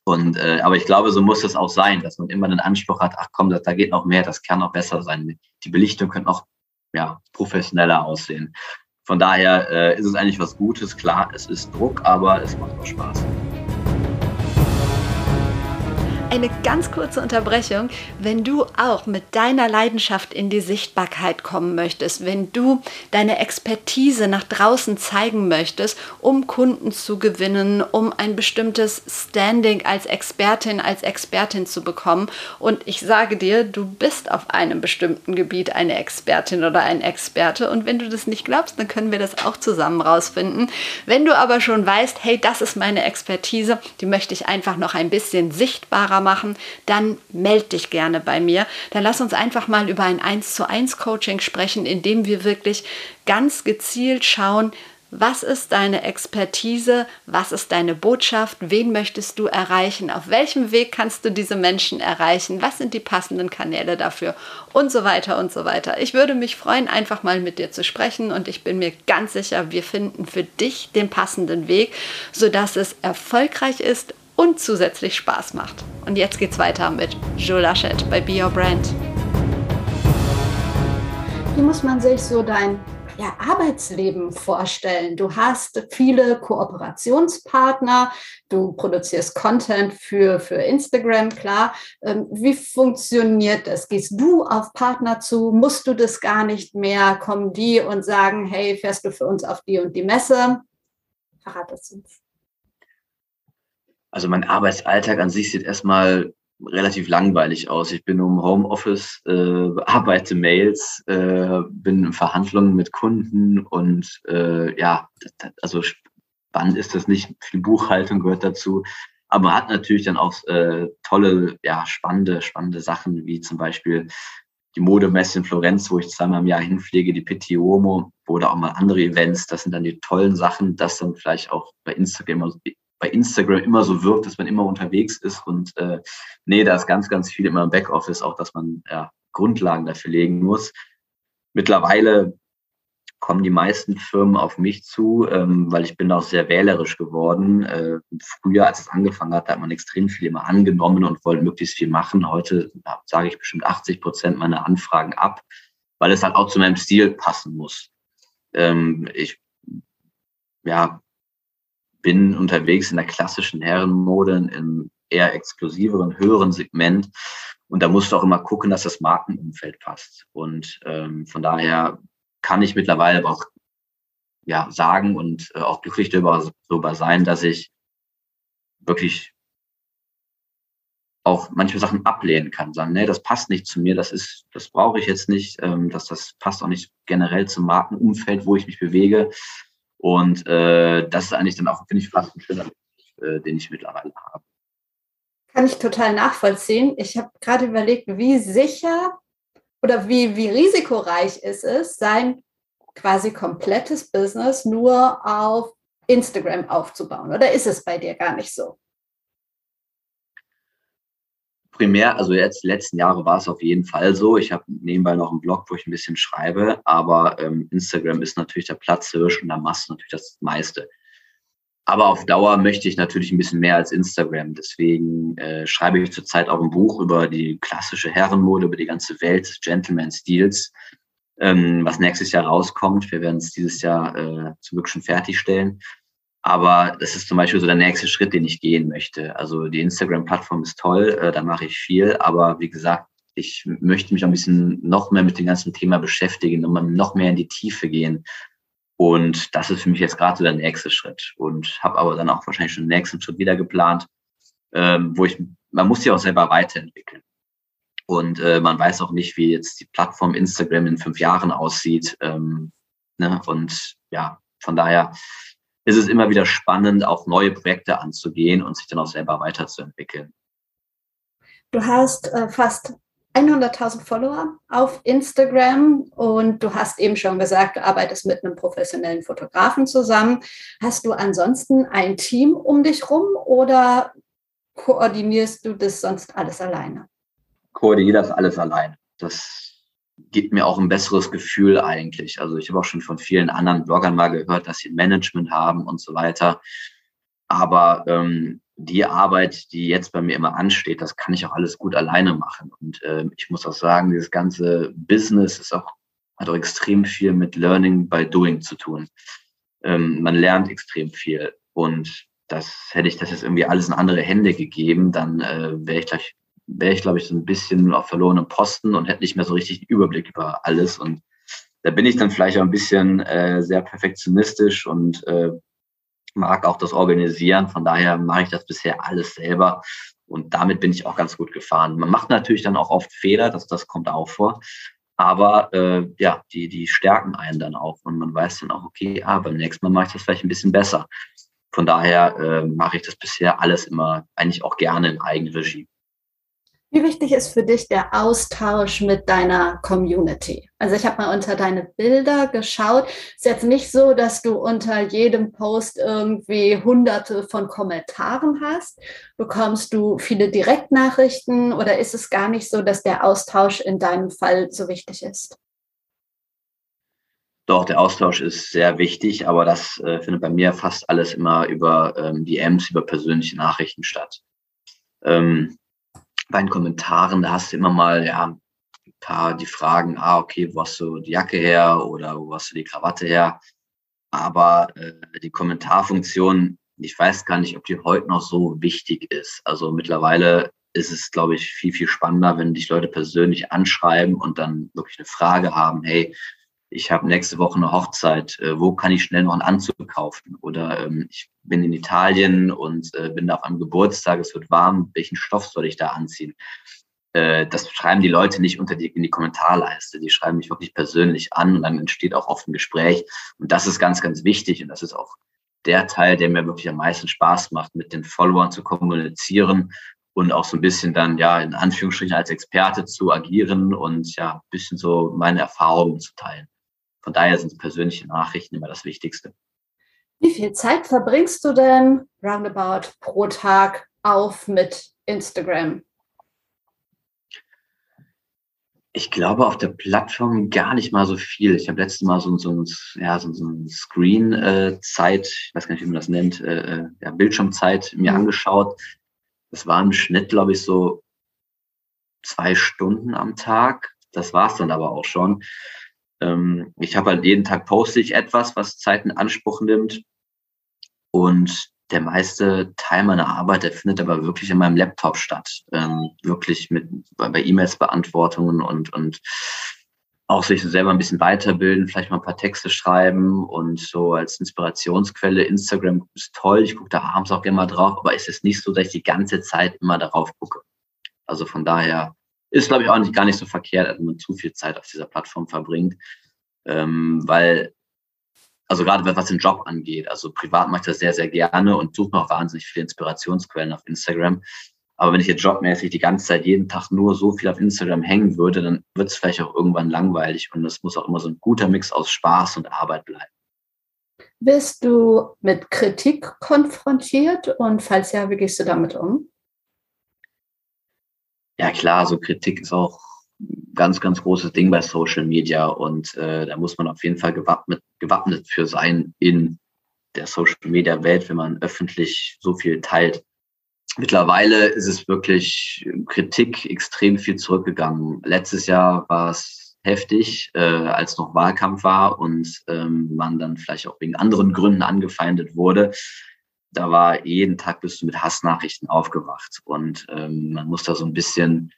und äh, aber ich glaube, so muss es auch sein, dass man immer den Anspruch hat, ach komm, da, da geht noch mehr, das kann noch besser sein. Die Belichtung könnte noch ja, professioneller aussehen. Von daher äh, ist es eigentlich was Gutes. Klar, es ist Druck, aber es macht auch Spaß eine ganz kurze Unterbrechung. Wenn du auch mit deiner Leidenschaft in die Sichtbarkeit kommen möchtest, wenn du deine Expertise nach draußen zeigen möchtest, um Kunden zu gewinnen, um ein bestimmtes Standing als Expertin, als Expertin zu bekommen. Und ich sage dir, du bist auf einem bestimmten Gebiet eine Expertin oder ein Experte. Und wenn du das nicht glaubst, dann können wir das auch zusammen rausfinden. Wenn du aber schon weißt, hey, das ist meine Expertise, die möchte ich einfach noch ein bisschen sichtbarer machen, dann melde dich gerne bei mir. Dann lass uns einfach mal über ein 1 zu 1 Coaching sprechen, in dem wir wirklich ganz gezielt schauen, was ist deine Expertise? Was ist deine Botschaft? Wen möchtest du erreichen? Auf welchem Weg kannst du diese Menschen erreichen? Was sind die passenden Kanäle dafür? Und so weiter und so weiter. Ich würde mich freuen, einfach mal mit dir zu sprechen und ich bin mir ganz sicher, wir finden für dich den passenden Weg, sodass es erfolgreich ist und zusätzlich Spaß macht. Und jetzt geht's weiter mit Joe Laschet bei Be Your Brand. Wie muss man sich so dein ja, Arbeitsleben vorstellen? Du hast viele Kooperationspartner, du produzierst Content für, für Instagram, klar. Ähm, wie funktioniert das? Gehst du auf Partner zu? Musst du das gar nicht mehr? Kommen die und sagen, hey, fährst du für uns auf die und die Messe? Verrat es uns. Also mein Arbeitsalltag an sich sieht erstmal relativ langweilig aus. Ich bin im Homeoffice, äh, arbeite Mails, äh, bin in Verhandlungen mit Kunden und äh, ja, also spannend ist das nicht. Viel Buchhaltung gehört dazu. Aber hat natürlich dann auch äh, tolle, ja, spannende, spannende Sachen, wie zum Beispiel die Modemesse in Florenz, wo ich zweimal im Jahr hinfliege, die Pitti Uomo oder auch mal andere Events. Das sind dann die tollen Sachen, das dann vielleicht auch bei Instagram bei Instagram immer so wirkt, dass man immer unterwegs ist. Und äh, nee, da ist ganz, ganz viel immer im Backoffice, auch dass man ja, Grundlagen dafür legen muss. Mittlerweile kommen die meisten Firmen auf mich zu, ähm, weil ich bin auch sehr wählerisch geworden. Äh, früher, als es angefangen hat, hat man extrem viel immer angenommen und wollte möglichst viel machen. Heute ja, sage ich bestimmt 80 Prozent meiner Anfragen ab, weil es halt auch zu meinem Stil passen muss. Ähm, ich ja, bin unterwegs in der klassischen Herrenmode, im eher exklusiveren, höheren Segment. Und da musst du auch immer gucken, dass das Markenumfeld passt. Und ähm, von daher kann ich mittlerweile aber auch ja, sagen und äh, auch glücklich darüber, darüber sein, dass ich wirklich auch manche Sachen ablehnen kann, sagen, nee, das passt nicht zu mir, das ist, das brauche ich jetzt nicht, ähm, das, das passt auch nicht generell zum Markenumfeld, wo ich mich bewege. Und äh, das ist eigentlich dann auch, finde ich, fast ein schöner, äh, den ich mittlerweile habe. Kann ich total nachvollziehen. Ich habe gerade überlegt, wie sicher oder wie, wie risikoreich ist es, sein quasi komplettes Business nur auf Instagram aufzubauen? Oder ist es bei dir gar nicht so? Primär, also jetzt die letzten Jahre war es auf jeden Fall so. Ich habe nebenbei noch einen Blog, wo ich ein bisschen schreibe, aber ähm, Instagram ist natürlich der Platzhirsch und da machst du natürlich das meiste. Aber auf Dauer möchte ich natürlich ein bisschen mehr als Instagram. Deswegen äh, schreibe ich zurzeit auch ein Buch über die klassische Herrenmode, über die ganze Welt Gentleman-Stils, ähm, was nächstes Jahr rauskommt. Wir werden es dieses Jahr äh, zum Glück schon fertigstellen. Aber das ist zum Beispiel so der nächste Schritt, den ich gehen möchte. Also die Instagram-Plattform ist toll, äh, da mache ich viel. Aber wie gesagt, ich möchte mich ein bisschen noch mehr mit dem ganzen Thema beschäftigen und noch mehr in die Tiefe gehen und das ist für mich jetzt gerade so der nächste Schritt. Und habe aber dann auch wahrscheinlich schon den nächsten Schritt wieder geplant, ähm, wo ich, man muss sich auch selber weiterentwickeln. Und äh, man weiß auch nicht, wie jetzt die Plattform Instagram in fünf Jahren aussieht. Ähm, ne? Und ja, von daher ist es immer wieder spannend, auch neue Projekte anzugehen und sich dann auch selber weiterzuentwickeln. Du hast äh, fast 100.000 Follower auf Instagram und du hast eben schon gesagt, du arbeitest mit einem professionellen Fotografen zusammen. Hast du ansonsten ein Team um dich rum oder koordinierst du das sonst alles alleine? Koordiniere das alles alleine. Das gibt mir auch ein besseres Gefühl eigentlich. Also ich habe auch schon von vielen anderen Bloggern mal gehört, dass sie Management haben und so weiter. Aber ähm, die Arbeit, die jetzt bei mir immer ansteht, das kann ich auch alles gut alleine machen. Und äh, ich muss auch sagen, dieses ganze Business ist auch, hat auch extrem viel mit Learning by Doing zu tun. Ähm, man lernt extrem viel. Und das hätte ich das jetzt irgendwie alles in andere Hände gegeben, dann äh, wäre ich gleich, wäre ich, glaube ich, so ein bisschen auf verlorenem Posten und hätte nicht mehr so richtig den Überblick über alles. Und da bin ich dann vielleicht auch ein bisschen äh, sehr perfektionistisch und äh, mag auch das Organisieren. Von daher mache ich das bisher alles selber. Und damit bin ich auch ganz gut gefahren. Man macht natürlich dann auch oft Fehler, das, das kommt auch vor. Aber äh, ja, die, die stärken einen dann auch. Und man weiß dann auch, okay, ah, beim nächsten Mal mache ich das vielleicht ein bisschen besser. Von daher äh, mache ich das bisher alles immer eigentlich auch gerne in Eigenregie. Wie wichtig ist für dich der Austausch mit deiner Community? Also ich habe mal unter deine Bilder geschaut. Es ist jetzt nicht so, dass du unter jedem Post irgendwie hunderte von Kommentaren hast. Bekommst du viele Direktnachrichten oder ist es gar nicht so, dass der Austausch in deinem Fall so wichtig ist? Doch, der Austausch ist sehr wichtig, aber das äh, findet bei mir fast alles immer über ähm, DMs, über persönliche Nachrichten statt. Ähm, bei den Kommentaren, da hast du immer mal, ja, ein paar, die fragen, ah, okay, wo hast du die Jacke her oder wo hast du die Krawatte her? Aber äh, die Kommentarfunktion, ich weiß gar nicht, ob die heute noch so wichtig ist. Also mittlerweile ist es, glaube ich, viel, viel spannender, wenn dich Leute persönlich anschreiben und dann wirklich eine Frage haben, hey, ich habe nächste Woche eine Hochzeit, äh, wo kann ich schnell noch einen Anzug kaufen? Oder ähm, ich bin in Italien und äh, bin da auf einem Geburtstag, es wird warm, welchen Stoff soll ich da anziehen? Äh, das schreiben die Leute nicht unter die, in die Kommentarleiste, die schreiben mich wirklich persönlich an und dann entsteht auch oft ein Gespräch. Und das ist ganz, ganz wichtig und das ist auch der Teil, der mir wirklich am meisten Spaß macht, mit den Followern zu kommunizieren und auch so ein bisschen dann, ja, in Anführungsstrichen als Experte zu agieren und ja, ein bisschen so meine Erfahrungen zu teilen. Von daher sind persönliche Nachrichten immer das Wichtigste. Wie viel Zeit verbringst du denn roundabout pro Tag auf mit Instagram? Ich glaube auf der Plattform gar nicht mal so viel. Ich habe letztes Mal so, so, ja, so, so ein Screen-Zeit, ich weiß gar nicht, wie man das nennt, äh, äh ja, Bildschirmzeit mir mhm. angeschaut. Das war im Schnitt, glaube ich, so zwei Stunden am Tag. Das war es dann aber auch schon. Ähm, ich habe halt jeden Tag poste ich etwas, was Zeit in Anspruch nimmt. Und der meiste Teil meiner Arbeit, der findet aber wirklich in meinem Laptop statt. Ähm, wirklich mit bei E-Mails Beantwortungen und, und auch sich selber ein bisschen weiterbilden, vielleicht mal ein paar Texte schreiben und so als Inspirationsquelle. Instagram ist toll, ich gucke da abends auch gerne mal drauf, aber es ist nicht so, dass ich die ganze Zeit immer darauf gucke. Also von daher ist, glaube ich, auch nicht gar nicht so verkehrt, wenn man zu viel Zeit auf dieser Plattform verbringt. Ähm, weil also gerade was den Job angeht. Also privat mache ich das sehr, sehr gerne und suche noch wahnsinnig viele Inspirationsquellen auf Instagram. Aber wenn ich jetzt jobmäßig die ganze Zeit jeden Tag nur so viel auf Instagram hängen würde, dann wird es vielleicht auch irgendwann langweilig und es muss auch immer so ein guter Mix aus Spaß und Arbeit bleiben. Bist du mit Kritik konfrontiert und falls ja, wie gehst du damit um? Ja klar, so Kritik ist auch ganz, ganz großes Ding bei Social Media und äh, da muss man auf jeden Fall gewappnet, gewappnet für sein in der Social Media Welt, wenn man öffentlich so viel teilt. Mittlerweile ist es wirklich Kritik extrem viel zurückgegangen. Letztes Jahr war es heftig, äh, als noch Wahlkampf war und ähm, man dann vielleicht auch wegen anderen Gründen angefeindet wurde. Da war jeden Tag bist du mit Hassnachrichten aufgewacht und ähm, man muss da so ein bisschen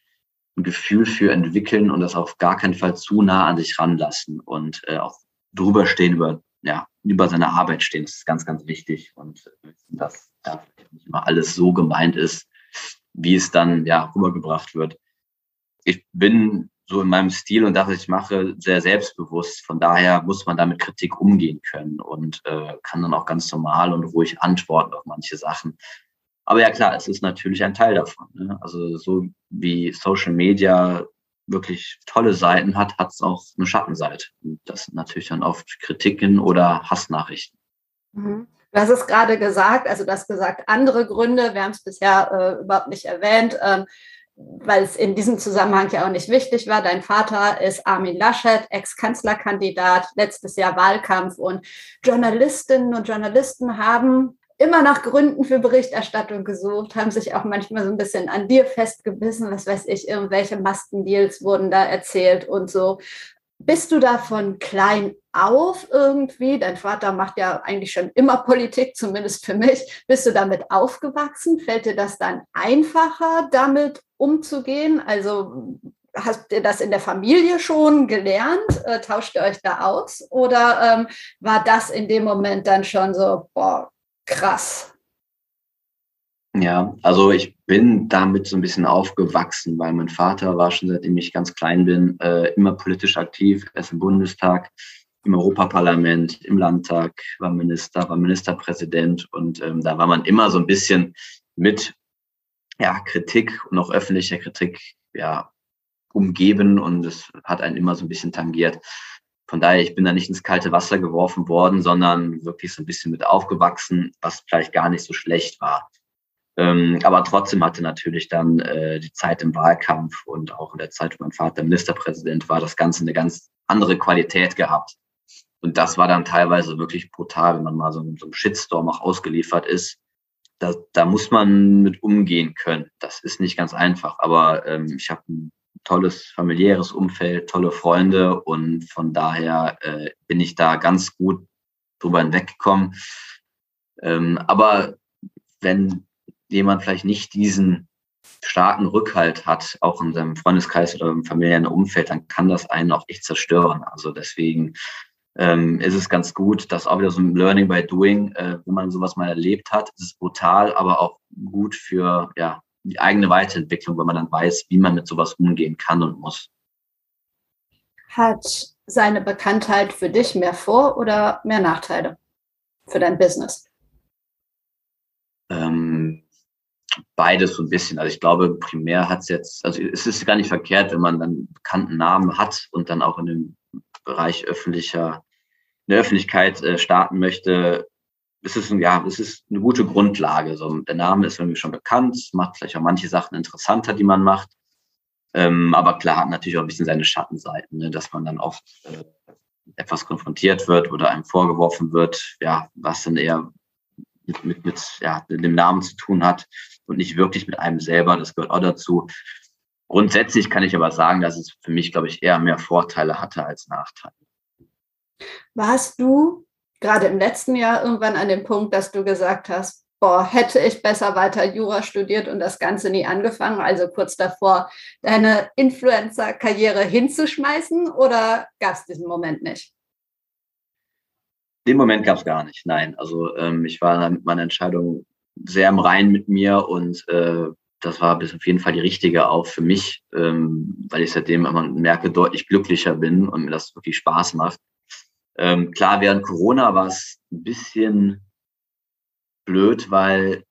ein Gefühl für entwickeln und das auf gar keinen Fall zu nah an sich ranlassen und äh, auch drüber stehen, über, ja, über seine Arbeit stehen. Das ist ganz, ganz wichtig und äh, dass ja, nicht immer alles so gemeint ist, wie es dann ja rübergebracht wird. Ich bin so in meinem Stil und das, was ich mache, sehr selbstbewusst. Von daher muss man damit Kritik umgehen können und äh, kann dann auch ganz normal und ruhig antworten auf manche Sachen. Aber ja klar, es ist natürlich ein Teil davon. Ne? Also so wie Social Media wirklich tolle Seiten hat, hat es auch eine Schattenseite. Und das sind natürlich dann oft Kritiken oder Hassnachrichten. Mhm. Du hast es gerade gesagt, also du hast gesagt, andere Gründe, wir haben es bisher äh, überhaupt nicht erwähnt, ähm, weil es in diesem Zusammenhang ja auch nicht wichtig war. Dein Vater ist Armin Laschet, Ex-Kanzlerkandidat, letztes Jahr Wahlkampf und Journalistinnen und Journalisten haben immer nach Gründen für Berichterstattung gesucht, haben sich auch manchmal so ein bisschen an dir festgebissen, was weiß ich, irgendwelche Mastendeals wurden da erzählt und so. Bist du da von klein auf irgendwie? Dein Vater macht ja eigentlich schon immer Politik, zumindest für mich. Bist du damit aufgewachsen? Fällt dir das dann einfacher, damit umzugehen? Also hast ihr das in der Familie schon gelernt? Äh, tauscht ihr euch da aus? Oder ähm, war das in dem Moment dann schon so, boah, krass. Ja, also ich bin damit so ein bisschen aufgewachsen, weil mein Vater war schon seitdem ich ganz klein bin, äh, immer politisch aktiv. Er ist im Bundestag, im Europaparlament, im Landtag, war Minister, war Ministerpräsident und ähm, da war man immer so ein bisschen mit ja, Kritik und auch öffentlicher Kritik ja, umgeben und es hat einen immer so ein bisschen tangiert. Von daher, ich bin da nicht ins kalte Wasser geworfen worden, sondern wirklich so ein bisschen mit aufgewachsen, was vielleicht gar nicht so schlecht war. Ähm, aber trotzdem hatte natürlich dann äh, die Zeit im Wahlkampf und auch in der Zeit, wo mein Vater Ministerpräsident war, das Ganze eine ganz andere Qualität gehabt. Und das war dann teilweise wirklich brutal, wenn man mal so, so einem Shitstorm auch ausgeliefert ist. Da, da muss man mit umgehen können. Das ist nicht ganz einfach, aber ähm, ich habe ein tolles familiäres Umfeld, tolle Freunde und von daher äh, bin ich da ganz gut drüber hinweggekommen. Ähm, aber wenn jemand vielleicht nicht diesen starken Rückhalt hat, auch in seinem Freundeskreis oder im familiären Umfeld, dann kann das einen auch echt zerstören. Also deswegen ähm, ist es ganz gut, dass auch wieder so ein Learning by Doing, äh, wenn man sowas mal erlebt hat, ist es brutal, aber auch gut für ja, die eigene Weiterentwicklung, weil man dann weiß, wie man mit sowas umgehen kann und muss. Hat seine Bekanntheit für dich mehr Vor- oder mehr Nachteile für dein Business? Ähm, beides so ein bisschen. Also ich glaube, primär hat es jetzt, also es ist gar nicht verkehrt, wenn man dann bekannten Namen hat und dann auch in dem Bereich öffentlicher, in der Öffentlichkeit äh, starten möchte, es ist, ja, es ist eine gute Grundlage. So, der Name ist irgendwie schon bekannt, macht vielleicht auch manche Sachen interessanter, die man macht. Ähm, aber klar hat natürlich auch ein bisschen seine Schattenseiten, ne, dass man dann oft äh, etwas konfrontiert wird oder einem vorgeworfen wird, ja, was dann eher mit, mit, mit, ja, mit dem Namen zu tun hat und nicht wirklich mit einem selber. Das gehört auch dazu. Grundsätzlich kann ich aber sagen, dass es für mich, glaube ich, eher mehr Vorteile hatte als Nachteile. Warst du gerade im letzten Jahr irgendwann an dem Punkt, dass du gesagt hast, boah, hätte ich besser weiter Jura studiert und das Ganze nie angefangen, also kurz davor, deine Influencer-Karriere hinzuschmeißen oder gab es diesen Moment nicht? Den Moment gab es gar nicht, nein. Also ähm, ich war mit meiner Entscheidung sehr im Rein mit mir und äh, das war bis auf jeden Fall die richtige auch für mich, ähm, weil ich seitdem immer merke, deutlich glücklicher bin und mir das wirklich Spaß macht. Ähm, klar, während Corona war es ein bisschen blöd, weil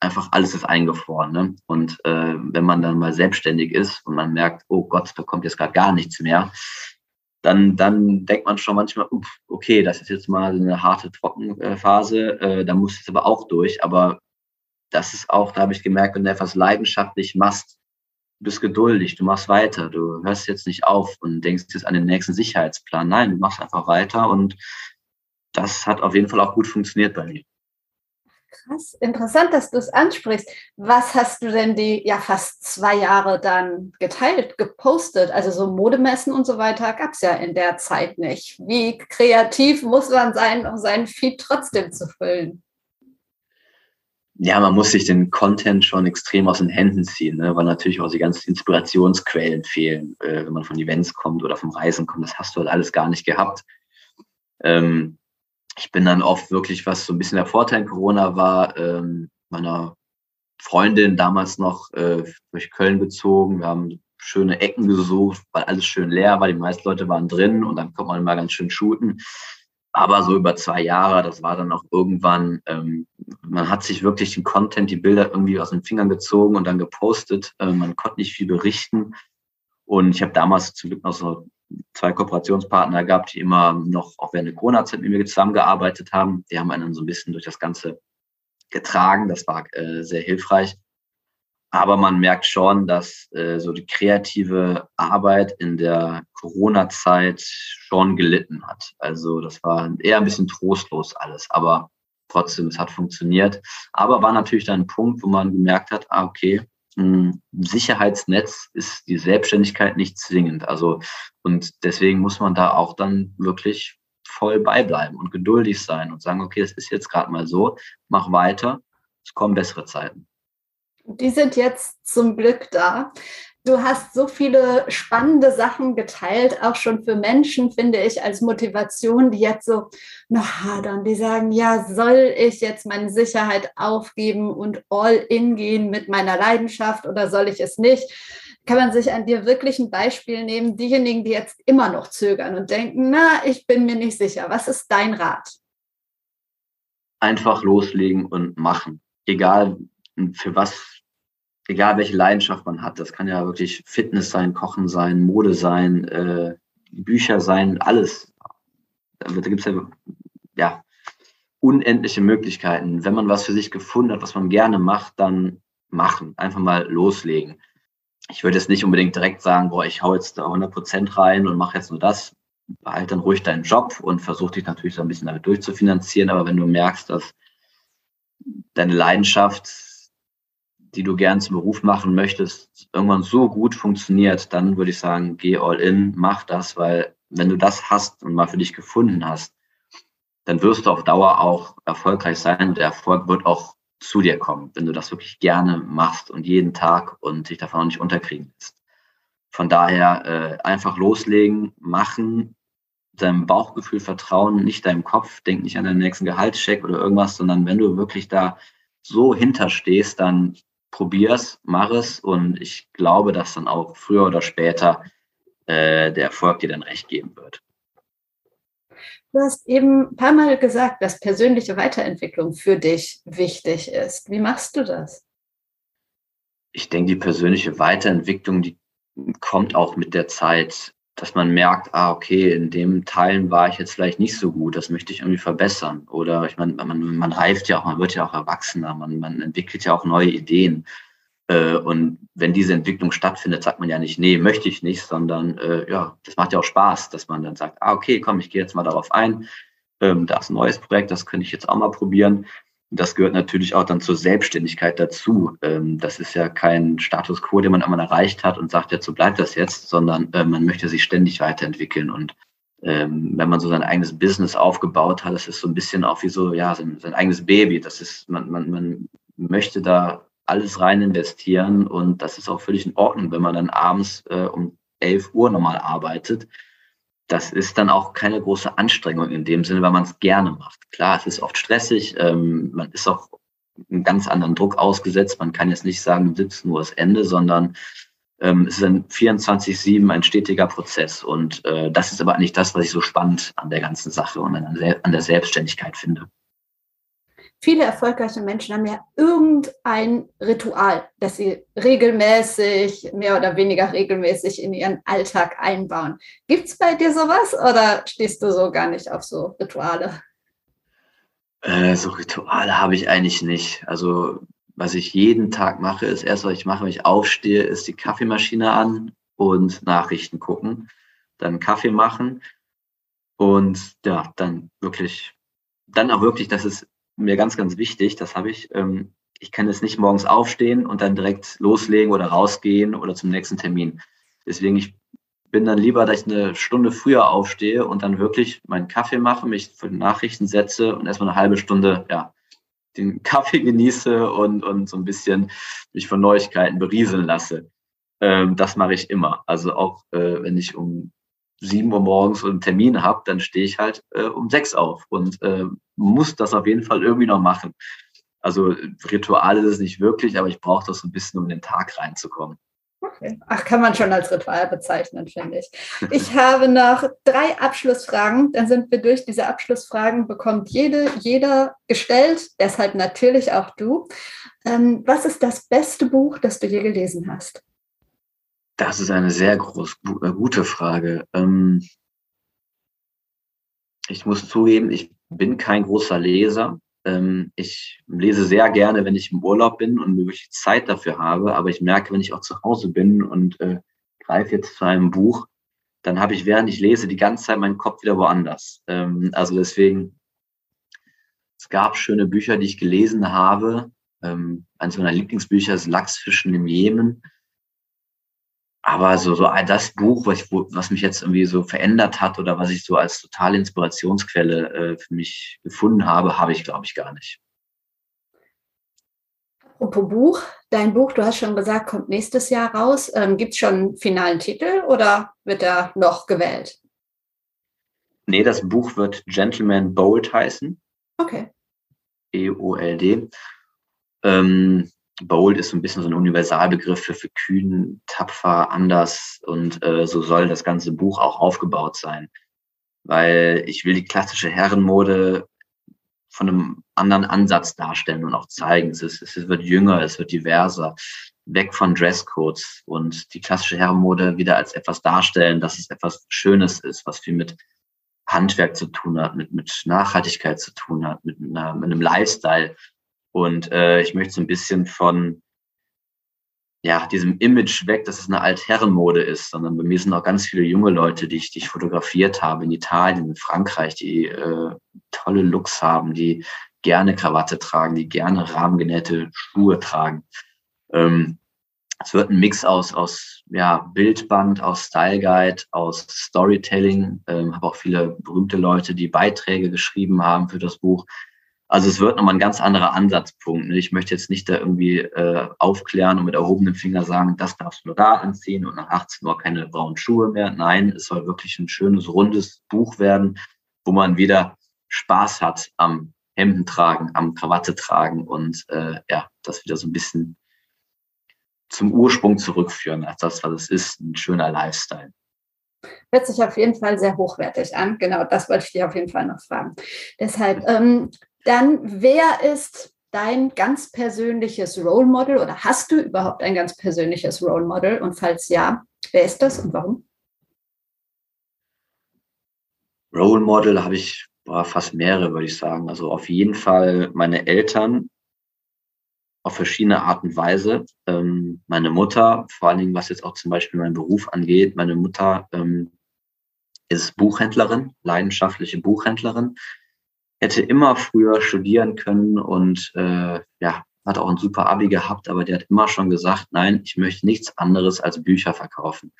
einfach alles ist eingefroren. Ne? Und äh, wenn man dann mal selbstständig ist und man merkt, oh Gott, da kommt jetzt gerade gar nichts mehr, dann, dann denkt man schon manchmal, okay, das ist jetzt mal eine harte Trockenphase, äh, da muss es aber auch durch. Aber das ist auch, da habe ich gemerkt, wenn du etwas leidenschaftlich machst, du bist geduldig, du machst weiter, du hörst jetzt nicht auf und denkst jetzt an den nächsten Sicherheitsplan. Nein, du machst einfach weiter und das hat auf jeden Fall auch gut funktioniert bei mir. Krass, interessant, dass du es ansprichst. Was hast du denn die ja fast zwei Jahre dann geteilt, gepostet? Also so Modemessen und so weiter gab es ja in der Zeit nicht. Wie kreativ muss man sein, um seinen Feed trotzdem zu füllen? ja, man muss sich den Content schon extrem aus den Händen ziehen, ne? weil natürlich auch die ganzen Inspirationsquellen fehlen, äh, wenn man von Events kommt oder vom Reisen kommt. Das hast du halt alles gar nicht gehabt. Ähm, ich bin dann oft wirklich, was so ein bisschen der Vorteil in Corona war, ähm, meiner Freundin damals noch äh, durch Köln gezogen. Wir haben schöne Ecken gesucht, weil alles schön leer war. Die meisten Leute waren drin und dann konnte man mal ganz schön shooten. Aber so über zwei Jahre, das war dann auch irgendwann, ähm, man hat sich wirklich den Content, die Bilder irgendwie aus den Fingern gezogen und dann gepostet. Äh, man konnte nicht viel berichten. Und ich habe damals zum Glück noch so zwei Kooperationspartner gehabt, die immer noch auch während der Corona-Zeit mit mir zusammengearbeitet haben. Die haben einen so ein bisschen durch das Ganze getragen. Das war äh, sehr hilfreich. Aber man merkt schon, dass äh, so die kreative Arbeit in der Corona-Zeit schon gelitten hat. Also das war eher ein bisschen trostlos alles, aber trotzdem, es hat funktioniert. Aber war natürlich dann ein Punkt, wo man gemerkt hat, ah, okay, Sicherheitsnetz ist die Selbstständigkeit nicht zwingend. Also, und deswegen muss man da auch dann wirklich voll beibleiben und geduldig sein und sagen, okay, es ist jetzt gerade mal so, mach weiter, es kommen bessere Zeiten. Die sind jetzt zum Glück da. Du hast so viele spannende Sachen geteilt, auch schon für Menschen, finde ich, als Motivation, die jetzt so noch hadern, die sagen, ja, soll ich jetzt meine Sicherheit aufgeben und all in gehen mit meiner Leidenschaft oder soll ich es nicht? Kann man sich an dir wirklich ein Beispiel nehmen, diejenigen, die jetzt immer noch zögern und denken, na, ich bin mir nicht sicher. Was ist dein Rat? Einfach loslegen und machen. Egal für was egal welche Leidenschaft man hat, das kann ja wirklich Fitness sein, Kochen sein, Mode sein, äh, Bücher sein, alles. Da gibt es ja, ja unendliche Möglichkeiten. Wenn man was für sich gefunden hat, was man gerne macht, dann machen. Einfach mal loslegen. Ich würde jetzt nicht unbedingt direkt sagen, boah, ich hau jetzt da 100 Prozent rein und mache jetzt nur das. Behalt dann ruhig deinen Job und versuch dich natürlich so ein bisschen damit durchzufinanzieren. Aber wenn du merkst, dass deine Leidenschaft die du gern zum Beruf machen möchtest, irgendwann so gut funktioniert, dann würde ich sagen, geh all in, mach das, weil wenn du das hast und mal für dich gefunden hast, dann wirst du auf Dauer auch erfolgreich sein. Der Erfolg wird auch zu dir kommen, wenn du das wirklich gerne machst und jeden Tag und dich davon auch nicht unterkriegen lässt. Von daher äh, einfach loslegen, machen, deinem Bauchgefühl vertrauen, nicht deinem Kopf, denk nicht an deinen nächsten Gehaltscheck oder irgendwas, sondern wenn du wirklich da so hinterstehst, dann probier's, mach es und ich glaube, dass dann auch früher oder später äh, der Erfolg dir dann recht geben wird. Du hast eben ein paar Mal gesagt, dass persönliche Weiterentwicklung für dich wichtig ist. Wie machst du das? Ich denke, die persönliche Weiterentwicklung, die kommt auch mit der Zeit. Dass man merkt, ah, okay, in dem Teilen war ich jetzt vielleicht nicht so gut, das möchte ich irgendwie verbessern. Oder ich meine, man, man reift ja auch, man wird ja auch erwachsener, man, man entwickelt ja auch neue Ideen. Äh, und wenn diese Entwicklung stattfindet, sagt man ja nicht, nee, möchte ich nicht, sondern äh, ja, das macht ja auch Spaß, dass man dann sagt, ah, okay, komm, ich gehe jetzt mal darauf ein. Ähm, da ist ein neues Projekt, das könnte ich jetzt auch mal probieren. Das gehört natürlich auch dann zur Selbstständigkeit dazu. Ähm, das ist ja kein Status quo, den man einmal erreicht hat und sagt, jetzt so bleibt das jetzt, sondern äh, man möchte sich ständig weiterentwickeln. Und ähm, wenn man so sein eigenes Business aufgebaut hat, das ist so ein bisschen auch wie so, ja, sein, sein eigenes Baby. Das ist, man, man, man möchte da alles rein investieren und das ist auch völlig in Ordnung, wenn man dann abends äh, um 11 Uhr nochmal arbeitet das ist dann auch keine große Anstrengung in dem Sinne, weil man es gerne macht. Klar, es ist oft stressig, ähm, man ist auch einen ganz anderen Druck ausgesetzt. Man kann jetzt nicht sagen, 17 Uhr ist Ende, sondern ähm, es ist ein 24-7 ein stetiger Prozess. Und äh, das ist aber eigentlich das, was ich so spannend an der ganzen Sache und an der, an der Selbstständigkeit finde viele erfolgreiche Menschen haben ja irgendein Ritual, das sie regelmäßig, mehr oder weniger regelmäßig in ihren Alltag einbauen. Gibt es bei dir sowas oder stehst du so gar nicht auf so Rituale? Äh, so Rituale habe ich eigentlich nicht. Also was ich jeden Tag mache, ist erst, was ich mache, wenn ich aufstehe, ist die Kaffeemaschine an und Nachrichten gucken, dann Kaffee machen und ja, dann wirklich, dann auch wirklich, dass es mir ganz, ganz wichtig, das habe ich. Ähm, ich kann jetzt nicht morgens aufstehen und dann direkt loslegen oder rausgehen oder zum nächsten Termin. Deswegen, ich bin dann lieber, dass ich eine Stunde früher aufstehe und dann wirklich meinen Kaffee mache, mich für Nachrichten setze und erstmal eine halbe Stunde, ja, den Kaffee genieße und, und so ein bisschen mich von Neuigkeiten berieseln lasse. Ähm, das mache ich immer. Also auch äh, wenn ich um sieben Uhr morgens einen Termin habe, dann stehe ich halt äh, um sechs auf und äh, muss das auf jeden Fall irgendwie noch machen. Also Ritual ist es nicht wirklich, aber ich brauche das so ein bisschen, um in den Tag reinzukommen. Okay. Ach, kann man schon als Ritual bezeichnen, finde ich. Ich habe noch drei Abschlussfragen. Dann sind wir durch. Diese Abschlussfragen bekommt jede, jeder gestellt, deshalb natürlich auch du. Ähm, was ist das beste Buch, das du je gelesen hast? Das ist eine sehr groß, äh, gute Frage. Ähm, ich muss zugeben, ich bin kein großer Leser. Ähm, ich lese sehr gerne, wenn ich im Urlaub bin und wirklich Zeit dafür habe. Aber ich merke, wenn ich auch zu Hause bin und äh, greife jetzt zu einem Buch, dann habe ich, während ich lese, die ganze Zeit meinen Kopf wieder woanders. Ähm, also deswegen, es gab schöne Bücher, die ich gelesen habe. Eines meiner Lieblingsbücher ist Lachsfischen im Jemen. Aber so, so das Buch, was, ich, was mich jetzt irgendwie so verändert hat oder was ich so als totale Inspirationsquelle äh, für mich gefunden habe, habe ich, glaube ich, gar nicht. Apropos Buch, dein Buch, du hast schon gesagt, kommt nächstes Jahr raus. Ähm, Gibt es schon einen finalen Titel oder wird er noch gewählt? Nee, das Buch wird Gentleman Bold heißen. Okay. E-O-L-D. Ähm, bold ist so ein bisschen so ein Universalbegriff für, für kühn, tapfer, anders und äh, so soll das ganze Buch auch aufgebaut sein. Weil ich will die klassische Herrenmode von einem anderen Ansatz darstellen und auch zeigen. Es, ist, es wird jünger, es wird diverser, weg von Dresscodes und die klassische Herrenmode wieder als etwas darstellen, dass es etwas Schönes ist, was viel mit Handwerk zu tun hat, mit, mit Nachhaltigkeit zu tun hat, mit, einer, mit einem Lifestyle, und äh, ich möchte so ein bisschen von ja, diesem Image weg, dass es eine Altherrenmode ist, sondern bei mir sind auch ganz viele junge Leute, die ich, die ich fotografiert habe in Italien, in Frankreich, die äh, tolle Looks haben, die gerne Krawatte tragen, die gerne rahmengenähte Schuhe tragen. Ähm, es wird ein Mix aus, aus ja, Bildband, aus Style Guide, aus Storytelling. Ähm, habe auch viele berühmte Leute, die Beiträge geschrieben haben für das Buch. Also es wird nochmal ein ganz anderer Ansatzpunkt. Ne? Ich möchte jetzt nicht da irgendwie äh, aufklären und mit erhobenem Finger sagen, das darfst du nur da anziehen und nach 18 Uhr keine braunen Schuhe mehr. Nein, es soll wirklich ein schönes, rundes Buch werden, wo man wieder Spaß hat am Hemden tragen, am Krawatte tragen und äh, ja, das wieder so ein bisschen zum Ursprung zurückführen, als das, was es ist, ein schöner Lifestyle. Hört sich auf jeden Fall sehr hochwertig an. Genau, das wollte ich dir auf jeden Fall noch fragen. Deshalb, ähm, dann, wer ist dein ganz persönliches Role Model oder hast du überhaupt ein ganz persönliches Role Model? Und falls ja, wer ist das und warum? Role Model habe ich fast mehrere, würde ich sagen. Also auf jeden Fall meine Eltern auf verschiedene Art und Weise. Ähm, meine Mutter, vor allen Dingen was jetzt auch zum Beispiel meinen Beruf angeht, meine Mutter ähm, ist Buchhändlerin, leidenschaftliche Buchhändlerin, hätte immer früher studieren können und äh, ja, hat auch ein super Abi gehabt, aber der hat immer schon gesagt, nein, ich möchte nichts anderes als Bücher verkaufen.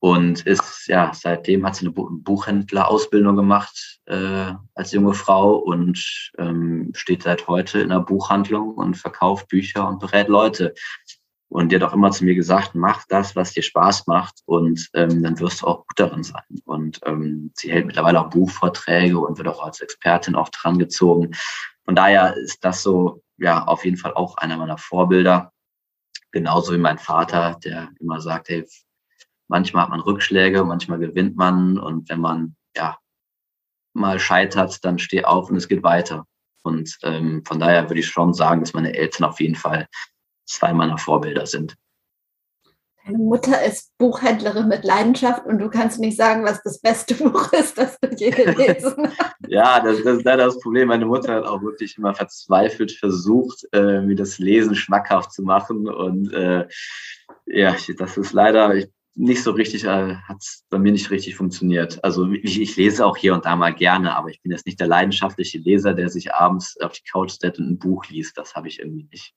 Und ist, ja, seitdem hat sie eine Buchhändlerausbildung gemacht äh, als junge Frau und ähm, steht seit heute in der Buchhandlung und verkauft Bücher und berät Leute. Und die hat auch immer zu mir gesagt, mach das, was dir Spaß macht und ähm, dann wirst du auch gut darin sein. Und ähm, sie hält mittlerweile auch Buchvorträge und wird auch als Expertin auch dran gezogen. Von daher ist das so, ja, auf jeden Fall auch einer meiner Vorbilder. Genauso wie mein Vater, der immer sagt, hey, manchmal hat man Rückschläge, manchmal gewinnt man und wenn man, ja, mal scheitert, dann steh auf und es geht weiter. Und ähm, von daher würde ich schon sagen, dass meine Eltern auf jeden Fall zwei meiner Vorbilder sind. Deine Mutter ist Buchhändlerin mit Leidenschaft und du kannst nicht sagen, was das beste Buch ist, das du je gelesen hast. ja, das, das, ist leider das Problem. Meine Mutter hat auch wirklich immer verzweifelt versucht, äh, mir das Lesen schmackhaft zu machen. Und äh, ja, das ist leider, ich nicht so richtig, äh, hat bei mir nicht richtig funktioniert. Also ich, ich, lese auch hier und da mal gerne, aber ich bin jetzt nicht der leidenschaftliche Leser, der sich abends auf die Couch setzt und ein Buch liest. Das habe ich irgendwie nicht.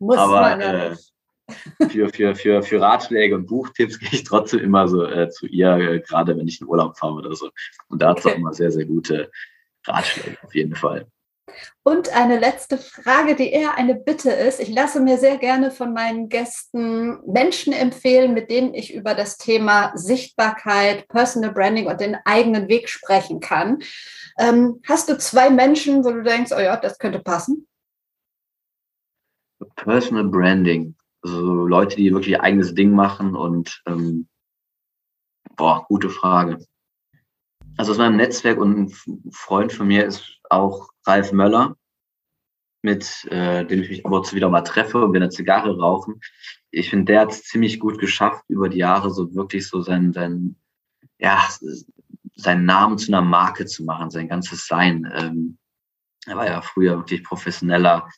Muss aber man ja äh, für, für, für, für Ratschläge und Buchtipps gehe ich trotzdem immer so äh, zu ihr, äh, gerade wenn ich in Urlaub fahre oder so. Und da hat es okay. auch immer sehr, sehr gute Ratschläge auf jeden Fall. Und eine letzte Frage, die eher eine Bitte ist. Ich lasse mir sehr gerne von meinen Gästen Menschen empfehlen, mit denen ich über das Thema Sichtbarkeit, Personal Branding und den eigenen Weg sprechen kann. Ähm, hast du zwei Menschen, wo du denkst, oh ja, das könnte passen? Personal Branding. Also Leute, die wirklich ihr eigenes Ding machen und ähm, boah, gute Frage. Also aus meinem Netzwerk und ein Freund von mir ist auch Ralf Möller, mit äh, dem ich mich aber zu wieder mal treffe und wir eine Zigarre rauchen. Ich finde, der hat es ziemlich gut geschafft, über die Jahre so wirklich so sein, sein, ja, seinen Namen zu einer Marke zu machen, sein ganzes Sein. Ähm, er war ja früher wirklich professioneller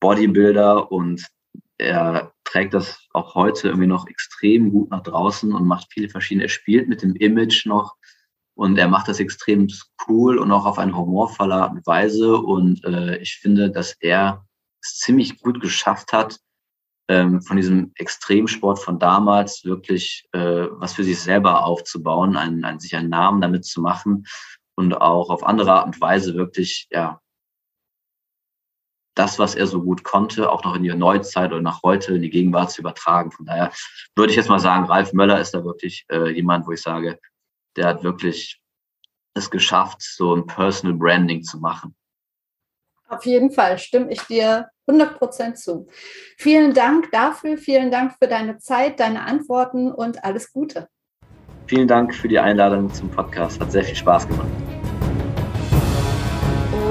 Bodybuilder und er trägt das auch heute irgendwie noch extrem gut nach draußen und macht viele verschiedene. Er spielt mit dem Image noch und er macht das extrem cool und auch auf eine humorvolle Art und Weise. Und äh, ich finde, dass er es ziemlich gut geschafft hat, ähm, von diesem Extremsport von damals wirklich äh, was für sich selber aufzubauen, einen, einen, sich einen Namen damit zu machen und auch auf andere Art und Weise wirklich, ja, das, was er so gut konnte, auch noch in die Neuzeit oder nach heute in die Gegenwart zu übertragen. Von daher würde ich jetzt mal sagen, Ralf Möller ist da wirklich äh, jemand, wo ich sage, der hat wirklich es geschafft, so ein Personal Branding zu machen. Auf jeden Fall stimme ich dir 100% zu. Vielen Dank dafür, vielen Dank für deine Zeit, deine Antworten und alles Gute. Vielen Dank für die Einladung zum Podcast. Hat sehr viel Spaß gemacht.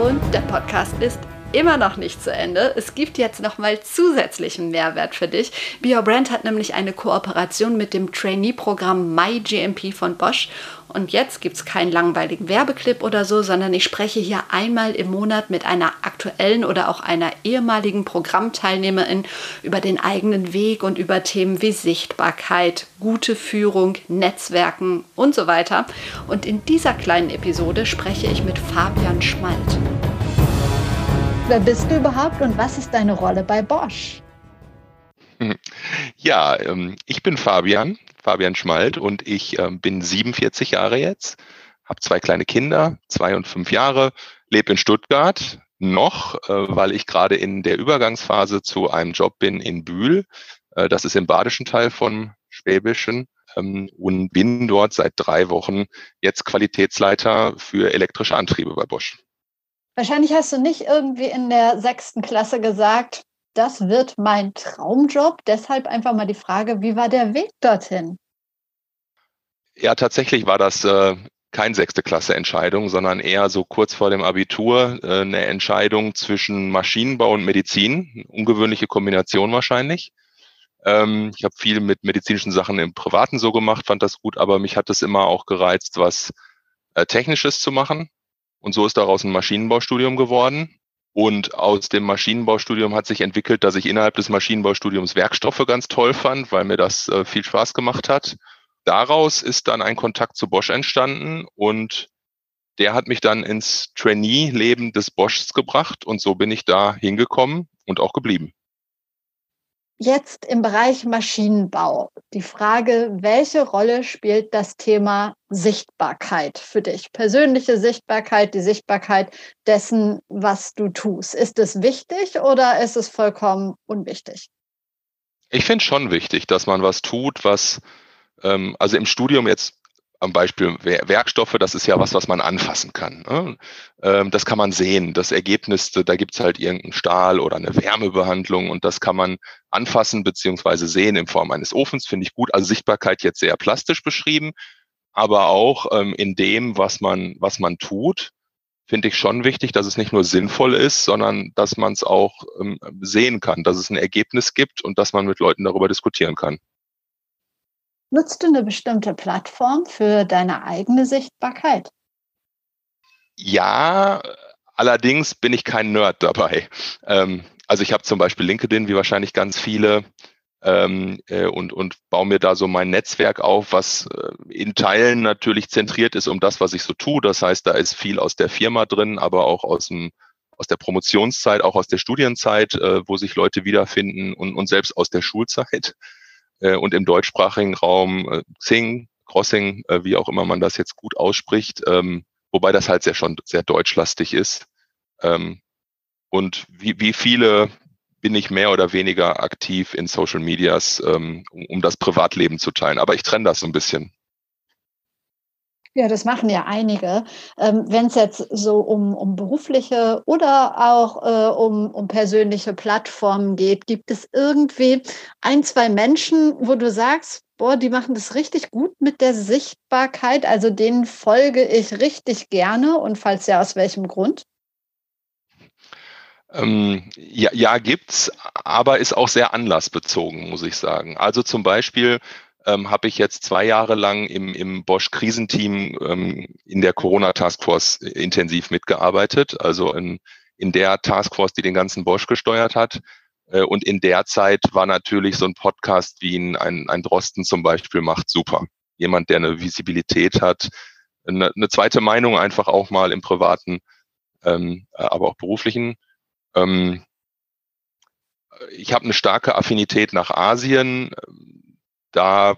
Und der Podcast ist immer noch nicht zu Ende. Es gibt jetzt noch mal zusätzlichen Mehrwert für dich. Be Your Brand hat nämlich eine Kooperation mit dem Trainee-Programm MyGMP von Bosch. Und jetzt gibt es keinen langweiligen Werbeclip oder so, sondern ich spreche hier einmal im Monat mit einer aktuellen oder auch einer ehemaligen Programmteilnehmerin über den eigenen Weg und über Themen wie Sichtbarkeit, gute Führung, Netzwerken und so weiter. Und in dieser kleinen Episode spreche ich mit Fabian Schmalt. Wer bist du überhaupt und was ist deine Rolle bei Bosch? Ja, ähm, ich bin Fabian, Fabian Schmalt und ich ähm, bin 47 Jahre jetzt, habe zwei kleine Kinder, zwei und fünf Jahre, lebe in Stuttgart noch, äh, weil ich gerade in der Übergangsphase zu einem Job bin in Bühl. Äh, das ist im badischen Teil von Schwäbischen ähm, und bin dort seit drei Wochen jetzt Qualitätsleiter für elektrische Antriebe bei Bosch. Wahrscheinlich hast du nicht irgendwie in der sechsten Klasse gesagt, das wird mein Traumjob. Deshalb einfach mal die Frage, wie war der Weg dorthin? Ja, tatsächlich war das äh, kein sechste Klasse Entscheidung, sondern eher so kurz vor dem Abitur äh, eine Entscheidung zwischen Maschinenbau und Medizin. Ungewöhnliche Kombination wahrscheinlich. Ähm, ich habe viel mit medizinischen Sachen im Privaten so gemacht, fand das gut, aber mich hat es immer auch gereizt, was äh, Technisches zu machen. Und so ist daraus ein Maschinenbaustudium geworden. Und aus dem Maschinenbaustudium hat sich entwickelt, dass ich innerhalb des Maschinenbaustudiums Werkstoffe ganz toll fand, weil mir das äh, viel Spaß gemacht hat. Daraus ist dann ein Kontakt zu Bosch entstanden und der hat mich dann ins Trainee-Leben des Boschs gebracht und so bin ich da hingekommen und auch geblieben. Jetzt im Bereich Maschinenbau. Die Frage, welche Rolle spielt das Thema Sichtbarkeit für dich? Persönliche Sichtbarkeit, die Sichtbarkeit dessen, was du tust. Ist es wichtig oder ist es vollkommen unwichtig? Ich finde schon wichtig, dass man was tut, was, ähm, also im Studium jetzt am Beispiel Werkstoffe, das ist ja was, was man anfassen kann. Ne? Ähm, das kann man sehen. Das Ergebnis, da gibt's halt irgendeinen Stahl oder eine Wärmebehandlung und das kann man anfassen beziehungsweise sehen in Form eines Ofens, finde ich gut. Also Sichtbarkeit jetzt sehr plastisch beschrieben, aber auch ähm, in dem, was man, was man tut, finde ich schon wichtig, dass es nicht nur sinnvoll ist, sondern dass man es auch ähm, sehen kann, dass es ein Ergebnis gibt und dass man mit Leuten darüber diskutieren kann. Nutzt du eine bestimmte Plattform für deine eigene Sichtbarkeit? Ja, allerdings bin ich kein Nerd dabei. Ähm, also ich habe zum Beispiel LinkedIn, wie wahrscheinlich ganz viele, ähm, äh, und, und baue mir da so mein Netzwerk auf, was äh, in Teilen natürlich zentriert ist um das, was ich so tue. Das heißt, da ist viel aus der Firma drin, aber auch aus dem aus der Promotionszeit, auch aus der Studienzeit, äh, wo sich Leute wiederfinden und, und selbst aus der Schulzeit äh, und im deutschsprachigen Raum äh, Xing, Crossing, äh, wie auch immer man das jetzt gut ausspricht, ähm, wobei das halt sehr schon sehr deutschlastig ist. Ähm, und wie, wie viele bin ich mehr oder weniger aktiv in Social Medias, ähm, um, um das Privatleben zu teilen. Aber ich trenne das so ein bisschen. Ja, das machen ja einige. Ähm, Wenn es jetzt so um, um berufliche oder auch äh, um, um persönliche Plattformen geht, gibt es irgendwie ein, zwei Menschen, wo du sagst, boah, die machen das richtig gut mit der Sichtbarkeit, also denen folge ich richtig gerne und falls ja, aus welchem Grund? Ähm, ja, ja, gibt's, aber ist auch sehr anlassbezogen, muss ich sagen. Also zum Beispiel ähm, habe ich jetzt zwei Jahre lang im, im Bosch-Krisenteam ähm, in der Corona-Taskforce intensiv mitgearbeitet, also in, in der Taskforce, die den ganzen Bosch gesteuert hat. Äh, und in der Zeit war natürlich so ein Podcast wie ein, ein, ein Drosten zum Beispiel macht super. Jemand, der eine Visibilität hat, eine, eine zweite Meinung einfach auch mal im privaten, ähm, aber auch beruflichen. Ähm, ich habe eine starke Affinität nach Asien da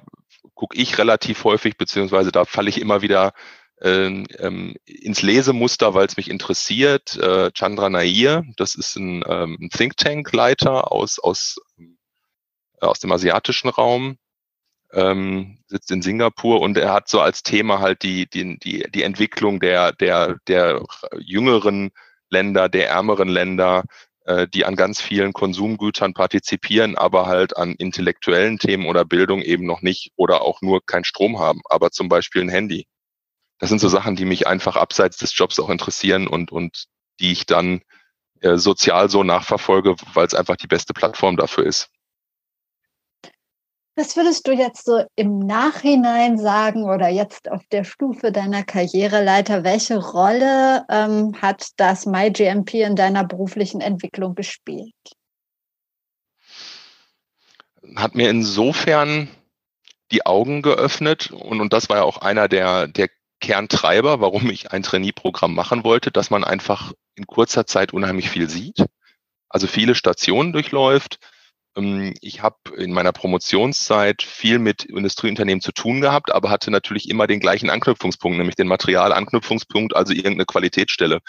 gucke ich relativ häufig, beziehungsweise da falle ich immer wieder ähm, ähm, ins Lesemuster, weil es mich interessiert. Äh, Chandra Nair, das ist ein, ähm, Think Tank-Leiter aus, aus, äh, aus dem asiatischen Raum, ähm, sitzt in Singapur und er hat so als Thema halt die, die, die, die Entwicklung der, der, der jüngeren Länder, der ärmeren Länder, äh, die an ganz vielen Konsumgütern partizipieren, aber halt an intellektuellen Themen oder Bildung eben noch nicht oder auch nur keinen Strom haben, aber zum Beispiel ein Handy. Das sind so Sachen, die mich einfach abseits des Jobs auch interessieren und, und die ich dann äh, sozial so nachverfolge, weil es einfach die beste Plattform dafür ist. Was würdest du jetzt so im Nachhinein sagen oder jetzt auf der Stufe deiner Karriereleiter? Welche Rolle ähm, hat das MyGMP in deiner beruflichen Entwicklung gespielt? Hat mir insofern die Augen geöffnet und, und das war ja auch einer der, der Kerntreiber, warum ich ein Trainee-Programm machen wollte, dass man einfach in kurzer Zeit unheimlich viel sieht, also viele Stationen durchläuft, ich habe in meiner Promotionszeit viel mit Industrieunternehmen zu tun gehabt, aber hatte natürlich immer den gleichen Anknüpfungspunkt, nämlich den Materialanknüpfungspunkt, also irgendeine Qualitätsstelle.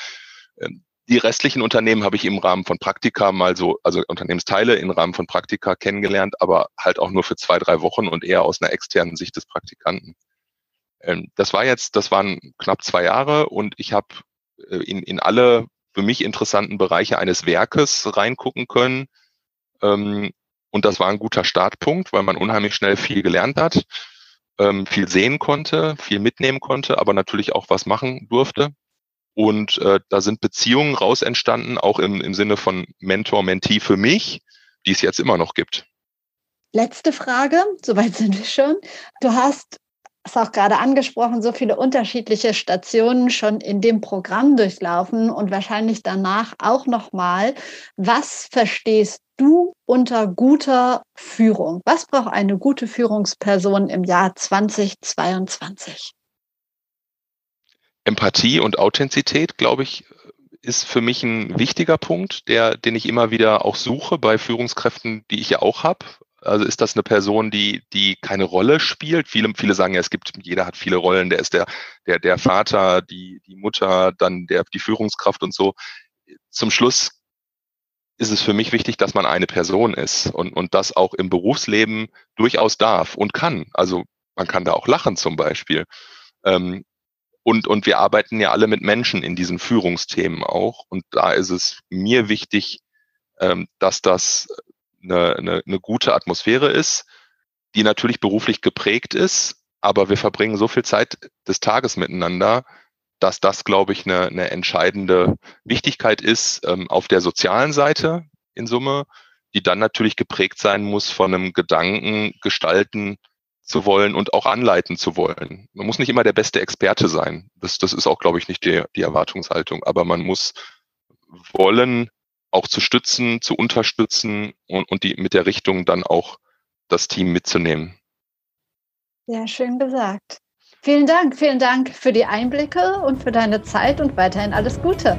Ähm, die restlichen Unternehmen habe ich im Rahmen von Praktika mal so, also Unternehmensteile im Rahmen von Praktika kennengelernt, aber halt auch nur für zwei, drei Wochen und eher aus einer externen Sicht des Praktikanten. Ähm, das war jetzt, das waren knapp zwei Jahre und ich habe äh, in, in alle für mich interessanten Bereiche eines Werkes reingucken können ähm, und das war ein guter Startpunkt, weil man unheimlich schnell viel gelernt hat, ähm, viel sehen konnte, viel mitnehmen konnte, aber natürlich auch was machen durfte. Und äh, da sind Beziehungen raus entstanden, auch im, im Sinne von Mentor-Mentee für mich, die es jetzt immer noch gibt. Letzte Frage, soweit sind wir schon. Du hast hast auch gerade angesprochen, so viele unterschiedliche Stationen schon in dem Programm durchlaufen und wahrscheinlich danach auch nochmal. Was verstehst du unter guter Führung? Was braucht eine gute Führungsperson im Jahr 2022? Empathie und Authentizität, glaube ich, ist für mich ein wichtiger Punkt, der, den ich immer wieder auch suche bei Führungskräften, die ich ja auch habe. Also ist das eine Person, die, die keine Rolle spielt? Viele, viele sagen ja, es gibt, jeder hat viele Rollen, der ist der, der, der Vater, die, die Mutter, dann der, die Führungskraft und so. Zum Schluss ist es für mich wichtig, dass man eine Person ist und, und das auch im Berufsleben durchaus darf und kann. Also man kann da auch lachen zum Beispiel. Ähm, und, und wir arbeiten ja alle mit Menschen in diesen Führungsthemen auch. Und da ist es mir wichtig, ähm, dass das eine, eine, eine gute Atmosphäre ist, die natürlich beruflich geprägt ist, aber wir verbringen so viel Zeit des Tages miteinander, dass das, glaube ich, eine, eine entscheidende Wichtigkeit ist ähm, auf der sozialen Seite in Summe, die dann natürlich geprägt sein muss von einem Gedanken gestalten zu wollen und auch anleiten zu wollen. Man muss nicht immer der beste Experte sein. Das, das ist auch, glaube ich, nicht die, die Erwartungshaltung, aber man muss wollen, auch zu stützen, zu unterstützen und, und die mit der Richtung dann auch das Team mitzunehmen. Ja, schön gesagt. Vielen Dank, vielen Dank für die Einblicke und für deine Zeit und weiterhin alles Gute.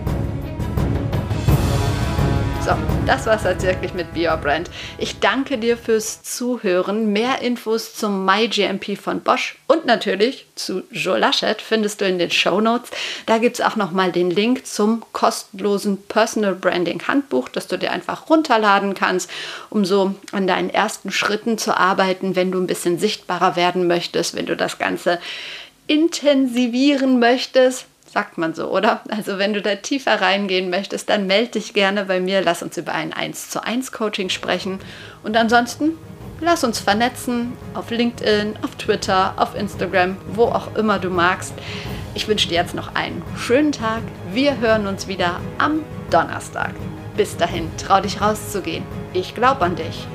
So, das war's jetzt wirklich mit Be Your Brand. Ich danke dir fürs Zuhören. Mehr Infos zum MyGMP von Bosch und natürlich zu Joe Laschet findest du in den Show Notes. Da gibt es auch nochmal den Link zum kostenlosen Personal Branding Handbuch, das du dir einfach runterladen kannst, um so an deinen ersten Schritten zu arbeiten, wenn du ein bisschen sichtbarer werden möchtest, wenn du das Ganze intensivieren möchtest sagt man so, oder? Also wenn du da tiefer reingehen möchtest, dann melde dich gerne bei mir, lass uns über ein 1 zu 1 Coaching sprechen und ansonsten lass uns vernetzen auf LinkedIn, auf Twitter, auf Instagram, wo auch immer du magst. Ich wünsche dir jetzt noch einen schönen Tag. Wir hören uns wieder am Donnerstag. Bis dahin, trau dich rauszugehen. Ich glaube an dich.